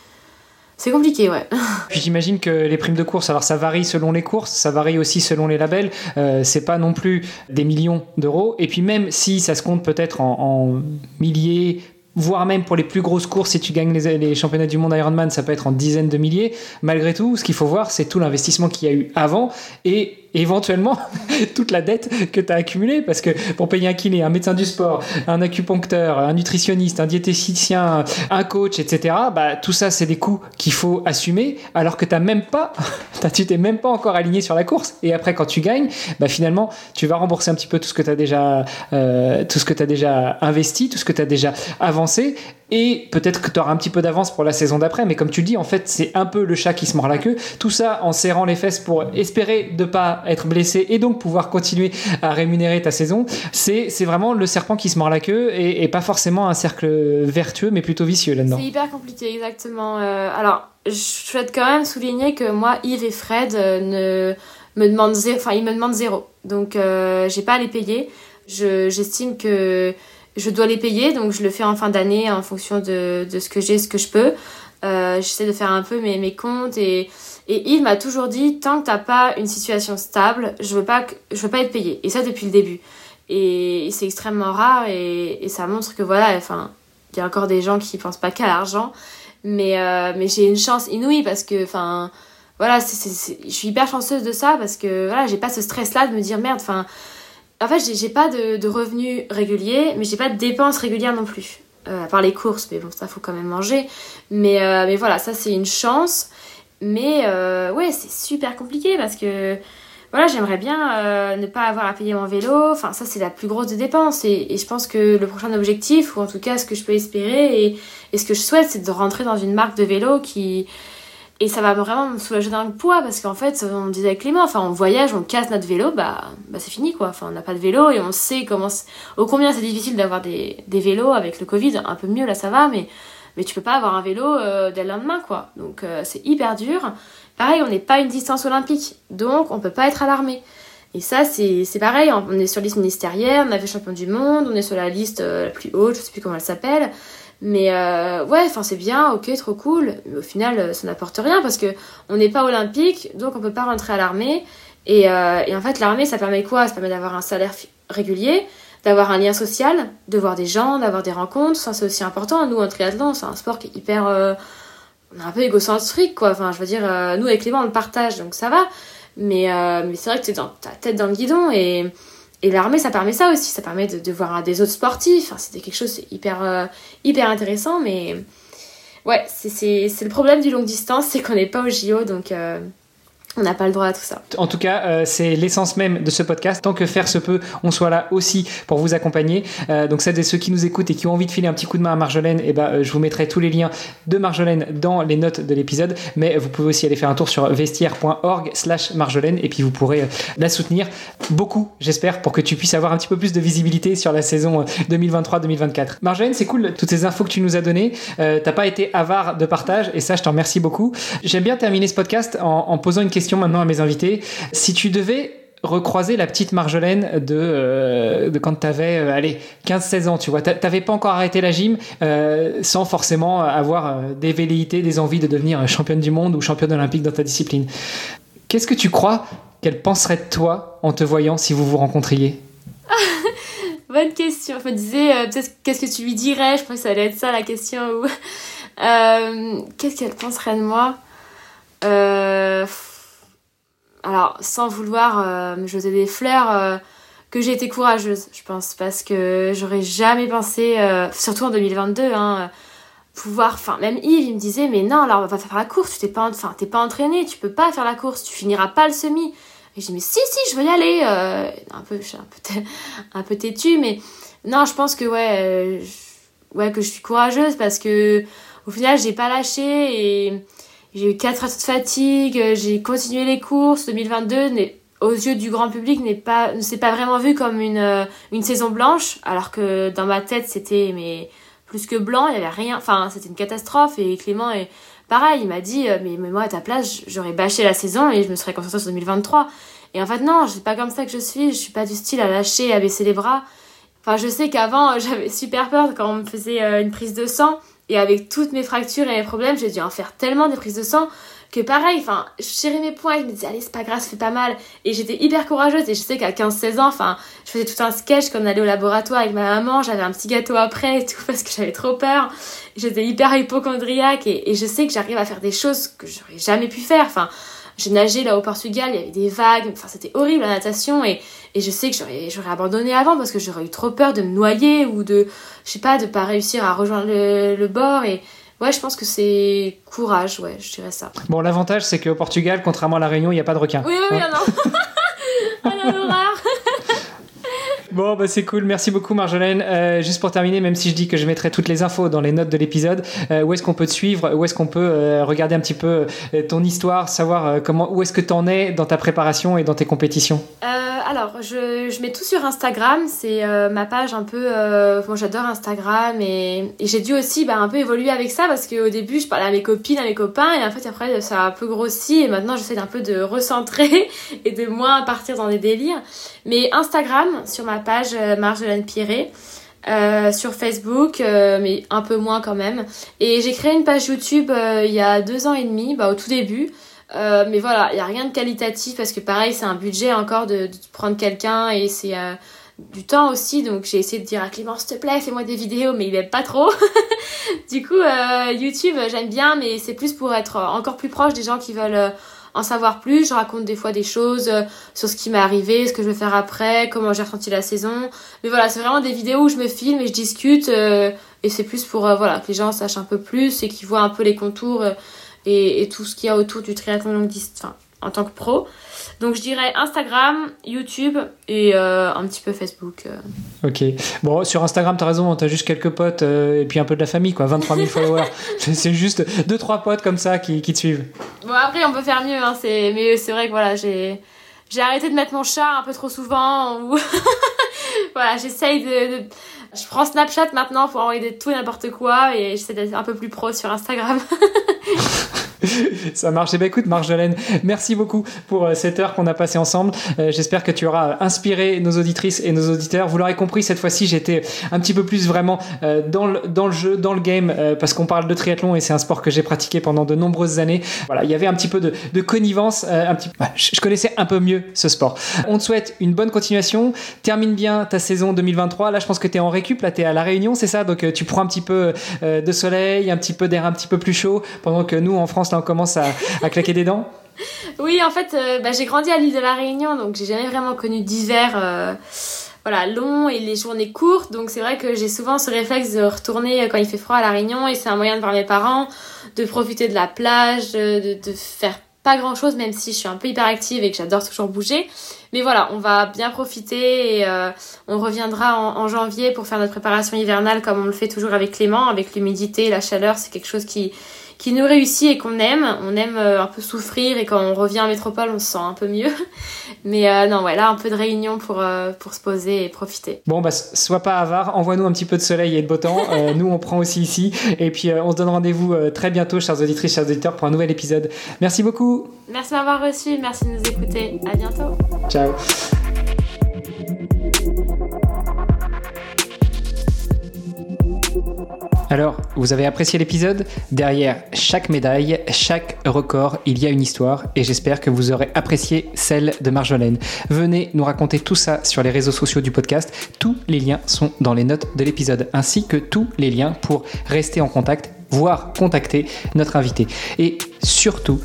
S2: c'est compliqué, ouais.
S1: Puis j'imagine que les primes de course, alors ça varie selon les courses, ça varie aussi selon les labels. Euh, c'est pas non plus des millions d'euros. Et puis même si ça se compte peut-être en, milliers, voire même pour les plus grosses courses, si tu gagnes les, les, championnats du monde Ironman, ça peut être en dizaines de milliers. Malgré tout, ce qu'il faut voir, c'est tout l'investissement qu'il y a eu avant et éventuellement toute la dette que tu as accumulée. Parce que pour payer un kiné, un médecin du sport, un acupuncteur, un nutritionniste, un diététicien, un coach, etc. Bah tout ça c'est des coûts qu'il faut assumer. Alors que t'as même pas, tu t'es même pas encore aligné sur la course. Et après quand tu gagnes, bah finalement tu vas rembourser un petit peu tout ce que as euh, tout ce que tu as déjà investi, tout ce que tu as déjà avancé et peut-être que tu auras un petit peu d'avance pour la saison d'après, mais comme tu dis, en fait, c'est un peu le chat qui se mord la queue. Tout ça en serrant les fesses pour espérer de pas être blessé et donc pouvoir continuer à rémunérer ta saison. C'est, vraiment le serpent qui se mord la queue et, pas forcément un cercle vertueux, mais plutôt vicieux là-dedans.
S2: C'est hyper compliqué, exactement. Euh, alors, je souhaite quand même souligner que moi, Yves et Fred euh, ne me demandent zéro, enfin, ils me demandent zéro. Donc, euh, j'ai pas à les payer. Je, j'estime que je dois les payer, donc je le fais en fin d'année en fonction de, de ce que j'ai, ce que je peux. Euh, J'essaie de faire un peu mes, mes comptes et, et Yves m'a toujours dit tant que t'as pas une situation stable, je veux pas je veux pas être payé. Et ça depuis le début. Et, c'est extrêmement rare et, et, ça montre que voilà, enfin, il y a encore des gens qui pensent pas qu'à l'argent, mais euh, mais j'ai une chance inouïe parce que enfin voilà, je suis hyper chanceuse de ça parce que voilà, j'ai pas ce stress là de me dire merde, enfin en fait, j'ai pas de, revenus réguliers, mais j'ai pas de dépenses régulières non plus. Euh, à part les courses, mais bon, ça faut quand même manger. Mais, euh, voilà, ça c'est une chance. Mais euh, ouais, c'est super compliqué parce que voilà, j'aimerais bien ne pas avoir à payer mon vélo. Enfin, ça c'est la plus grosse des dépenses. Et, je pense que le prochain objectif, ou en tout cas ce que je peux espérer et ce que je souhaite, c'est de rentrer dans une marque de vélo qui, et ça va vraiment me soulager d'un poids parce qu'en fait, on disait avec Clément, enfin, on voyage, on casse notre vélo, bah, bah c'est fini quoi. On n'a pas de vélo et on sait comment, au combien c'est difficile d'avoir des, vélos avec le Covid. Un peu mieux là, ça va, mais, mais tu peux pas avoir un vélo euh, dès le lendemain quoi. Donc euh, c'est hyper dur. Pareil, on n'est pas une distance olympique, donc on peut pas être à l'armée. Et ça, c'est pareil, on est sur liste ministérielle, on a fait champion du monde, on est sur la liste euh, la plus haute, je sais plus comment elle s'appelle. Mais euh, ouais, enfin c'est bien, ok, trop cool. Mais au final, euh, ça n'apporte rien parce que on n'est pas olympique, donc on peut pas rentrer à l'armée. Et, euh, et, en fait, l'armée, ça permet quoi? Ça permet d'avoir un salaire régulier, d'avoir un lien social, de voir des gens, d'avoir des rencontres. Ça, c'est aussi important. Nous, en triathlon, c'est un sport qui est hyper. Euh, un peu égocentrique, quoi. Enfin, je veux dire, euh, nous, avec Clément, on le partage, donc ça va. Mais, euh, mais c'est vrai que t'es dans ta tête dans le guidon et. Et l'armée, ça permet ça aussi, ça permet de, de voir des autres sportifs. Enfin, c'était quelque chose hyper, euh, hyper intéressant, mais ouais, c'est le problème du longue distance, c'est qu'on n'est pas au JO, donc euh, on n'a pas le droit à tout ça.
S1: En tout cas, euh, c'est l'essence même de ce podcast. Tant que faire se peut, on soit là aussi pour vous accompagner. Euh, donc celles et ceux qui nous écoutent et qui ont envie de filer un petit coup de main à Marjolaine, eh ben, euh, je vous mettrai tous les liens de Marjolaine dans les notes de l'épisode. Mais vous pouvez aussi aller faire un tour sur vestiaire.org slash Marjolaine et puis vous pourrez la soutenir beaucoup, j'espère, pour que tu puisses avoir un petit peu plus de visibilité sur la saison 2023-2024. Marjolaine, c'est cool toutes ces infos que tu nous as données. T'as pas été avare de partage et ça, je t'en remercie beaucoup. J'aime bien terminer ce podcast en, en posant une question maintenant à mes invités. Si tu devais recroiser la petite Marjolaine de, euh, quand tu avais euh, allez, 15-16 ans, tu vois. Tu n'avais pas encore arrêté la gym euh, sans forcément avoir des velléités, des envies de devenir championne du monde ou championne olympique dans ta discipline. Qu'est-ce que tu crois qu'elle penserait de toi en te voyant si vous vous rencontriez?
S2: Bonne question. Je me disais, euh, qu'est-ce que tu lui dirais? Je crois que ça allait être ça la question. qu'est-ce qu'elle penserait de moi? Euh alors sans vouloir euh, me jeter des fleurs, euh, que j'ai été courageuse, je pense, parce que j'aurais jamais pensé, euh, surtout en 2022, hein, pouvoir, enfin même Yves, il me disait, mais non, alors on va faire la course, tu t'es pas, enfin entraîné, tu peux pas faire la course, tu finiras pas le semi. Et je dis, mais si, si, je veux y aller. un peu, je un peu, un peu têtue, mais non, je pense que ouais, je, ouais, que je suis courageuse parce que au final, j'ai pas lâché et j'ai eu 4 heures de fatigue, j'ai continué les courses. 2022 aux yeux du grand public n'est pas ne s'est pas vraiment vu comme une euh, une saison blanche alors que dans ma tête c'était mais plus que blanc il y avait rien enfin c'était une catastrophe. Et Clément est pareil il m'a dit euh, mais, mais moi à ta place j'aurais bâché la saison et je me serais concentrée sur 2023 et en fait non c'est pas comme ça que je suis. Je suis pas du style à lâcher à baisser les bras. Enfin je sais qu'avant j'avais super peur quand on me faisait euh, une prise de sang et avec toutes mes fractures et mes problèmes j'ai dû en faire tellement des prises de sang que pareil, enfin, je serrais mes poings et je me disais, allez, c'est pas grave, ça fait pas mal. Et j'étais hyper courageuse et je sais qu'à 15-16 ans, enfin, je faisais tout un sketch on allait au laboratoire avec ma maman, j'avais un petit gâteau après et tout parce que j'avais trop peur. J'étais hyper hypochondriaque et, et je sais que j'arrive à faire des choses que j'aurais jamais pu faire. Enfin, j'ai nagé là au Portugal, il y avait des vagues, enfin c'était horrible la natation et, et je sais que j'aurais, j'aurais abandonné avant parce que j'aurais eu trop peur de me noyer ou de, je sais pas, de pas réussir à rejoindre le, le bord et, Ouais, je pense que c'est courage, ouais, je dirais ça.
S1: Bon, l'avantage, c'est qu'au Portugal, contrairement à La Réunion, il n'y a pas de requin.
S2: Oui, oui, oui, hein non. oh l'horreur
S1: Bon, bah c'est cool. Merci beaucoup, Marjolaine. Euh, juste pour terminer, même si je dis que je mettrai toutes les infos dans les notes de l'épisode, euh, où est-ce qu'on peut te suivre? Où est-ce qu'on peut euh, regarder un petit peu ton histoire, savoir comment, où est-ce que tu en es dans ta préparation et dans tes compétitions?
S2: Alors, je, je, mets tout sur Instagram. C'est ma page un peu. bon, j'adore Instagram et, et j'ai dû aussi bah, un peu évoluer avec ça parce qu'au début, je parlais à mes copines, à mes copains et en fait, après, ça a un peu grossi et maintenant, j'essaie un peu de recentrer et de moins partir dans des délires. Mais Instagram, sur ma page euh, Marjolaine Piré. Euh, sur Facebook, euh, mais un peu moins quand même. Et j'ai créé une page YouTube il y a deux ans et demi, bah, au tout début. Mais voilà, il n'y a rien de qualitatif parce que pareil, c'est un budget encore de, de prendre quelqu'un et c'est du temps aussi. Donc j'ai essayé de dire à Clément, s'il te plaît, fais-moi des vidéos, mais il aime pas trop. du coup, YouTube, j'aime bien, mais c'est plus pour être encore plus proche des gens qui veulent en savoir plus. Je raconte des fois des choses euh, sur ce qui m'est arrivé, ce que je vais faire après, comment j'ai ressenti la saison. Mais voilà, c'est vraiment des vidéos où je me filme et je discute. Euh, et c'est plus pour euh, voilà, que les gens sachent un peu plus et qu'ils voient un peu les contours et, et, tout ce qu'il y a autour du triathlon longue distance en tant que pro. Donc je dirais Instagram, YouTube et euh, un petit peu Facebook.
S1: Euh. Ok. Bon, sur Instagram, t'as raison, t'as juste quelques potes euh, et puis un peu de la famille, quoi. 23 000 followers. c'est juste deux trois potes comme ça qui, qui, te suivent.
S2: Bon, après, on peut faire mieux, hein, mais c'est vrai que voilà, j'ai. J'ai arrêté de mettre mon chat un peu trop souvent. Ou... voilà, j'essaye de, de, Je prends Snapchat maintenant pour envoyer de tout et n'importe quoi et j'essaie d'être un peu plus pro sur Instagram.
S1: Ça marche. Eh bien, écoute, Marjolaine, merci beaucoup pour euh, cette heure qu'on a passée ensemble. Euh, j'espère que tu auras inspiré nos auditrices et nos auditeurs. Vous l'aurez compris, cette fois-ci, j'étais un petit peu plus vraiment euh, dans, le, jeu, dans le game, parce qu'on parle de triathlon et c'est un sport que j'ai pratiqué pendant de nombreuses années. Voilà, il y avait un petit peu de, de connivence. un petit... je connaissais un peu mieux ce sport. On te souhaite une bonne continuation. Termine bien ta saison 2023. Là, je pense que tu es en récup. Là, tu es à La Réunion, c'est ça? Donc, tu prends un petit peu de soleil, un petit peu d'air un petit peu plus chaud, pendant que nous, en France, on commence à, claquer des dents
S2: Oui, en fait, euh, bah, j'ai grandi à l'île de la Réunion, donc j'ai jamais vraiment connu d'hiver euh, voilà, long et les journées courtes. Donc c'est vrai que j'ai souvent ce réflexe de retourner quand il fait froid à la Réunion et c'est un moyen de voir mes parents, de profiter de la plage, de, de faire pas grand chose, même si je suis un peu hyperactive et que j'adore toujours bouger. Mais voilà, on va bien profiter et euh, on reviendra en, janvier pour faire notre préparation hivernale comme on le fait toujours avec Clément, avec l'humidité la chaleur. C'est quelque chose qui, qui nous réussit et qu'on aime. On aime euh, un peu souffrir et quand on revient en métropole, on se sent un peu mieux. Mais euh, non, voilà, un peu de réunion pour, euh, pour se poser et profiter.
S1: Bon, bah, sois pas avare, envoie-nous un petit peu de soleil et de beau temps. Euh, nous, on prend aussi ici. Et puis, on se donne rendez-vous très bientôt, chers auditrices, chers auditeurs, pour un nouvel épisode. Merci beaucoup.
S2: Merci de m'avoir reçu. Merci de nous écouter. À bientôt.
S1: Ciao. Alors, vous avez apprécié l'épisode Derrière chaque médaille, chaque record, il y a une histoire et j'espère que vous aurez apprécié celle de Marjolaine. Venez nous raconter tout ça sur les réseaux sociaux du podcast. Tous les liens sont dans les notes de l'épisode ainsi que tous les liens pour rester en contact, voire contacter notre invité. Et surtout,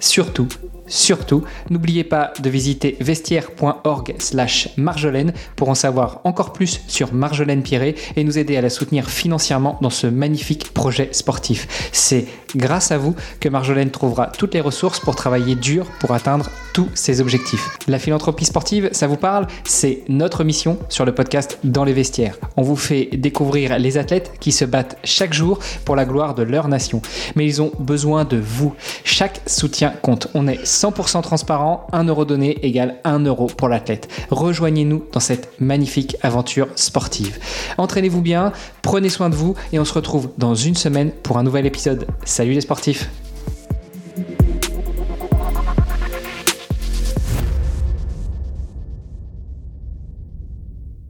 S1: surtout, Surtout, n'oubliez pas de visiter vestiaire.org slash marjolaine pour en savoir encore plus sur Marjolaine Pierret et nous aider à la soutenir financièrement dans ce magnifique projet sportif. C'est grâce à vous que Marjolaine trouvera toutes les ressources pour travailler dur pour atteindre tous ces objectifs. La philanthropie sportive, ça vous parle? C'est notre mission sur le podcast Dans les vestiaires. On vous fait découvrir les athlètes qui se battent chaque jour pour la gloire de leur nation. Mais ils ont besoin de vous. Chaque soutien compte. On est 100% transparent. 1 euro donné égale 1 euro pour l'athlète. Rejoignez-nous dans cette magnifique aventure sportive. Entraînez-vous bien, prenez soin de vous et on se retrouve dans une semaine pour un nouvel épisode. Salut les sportifs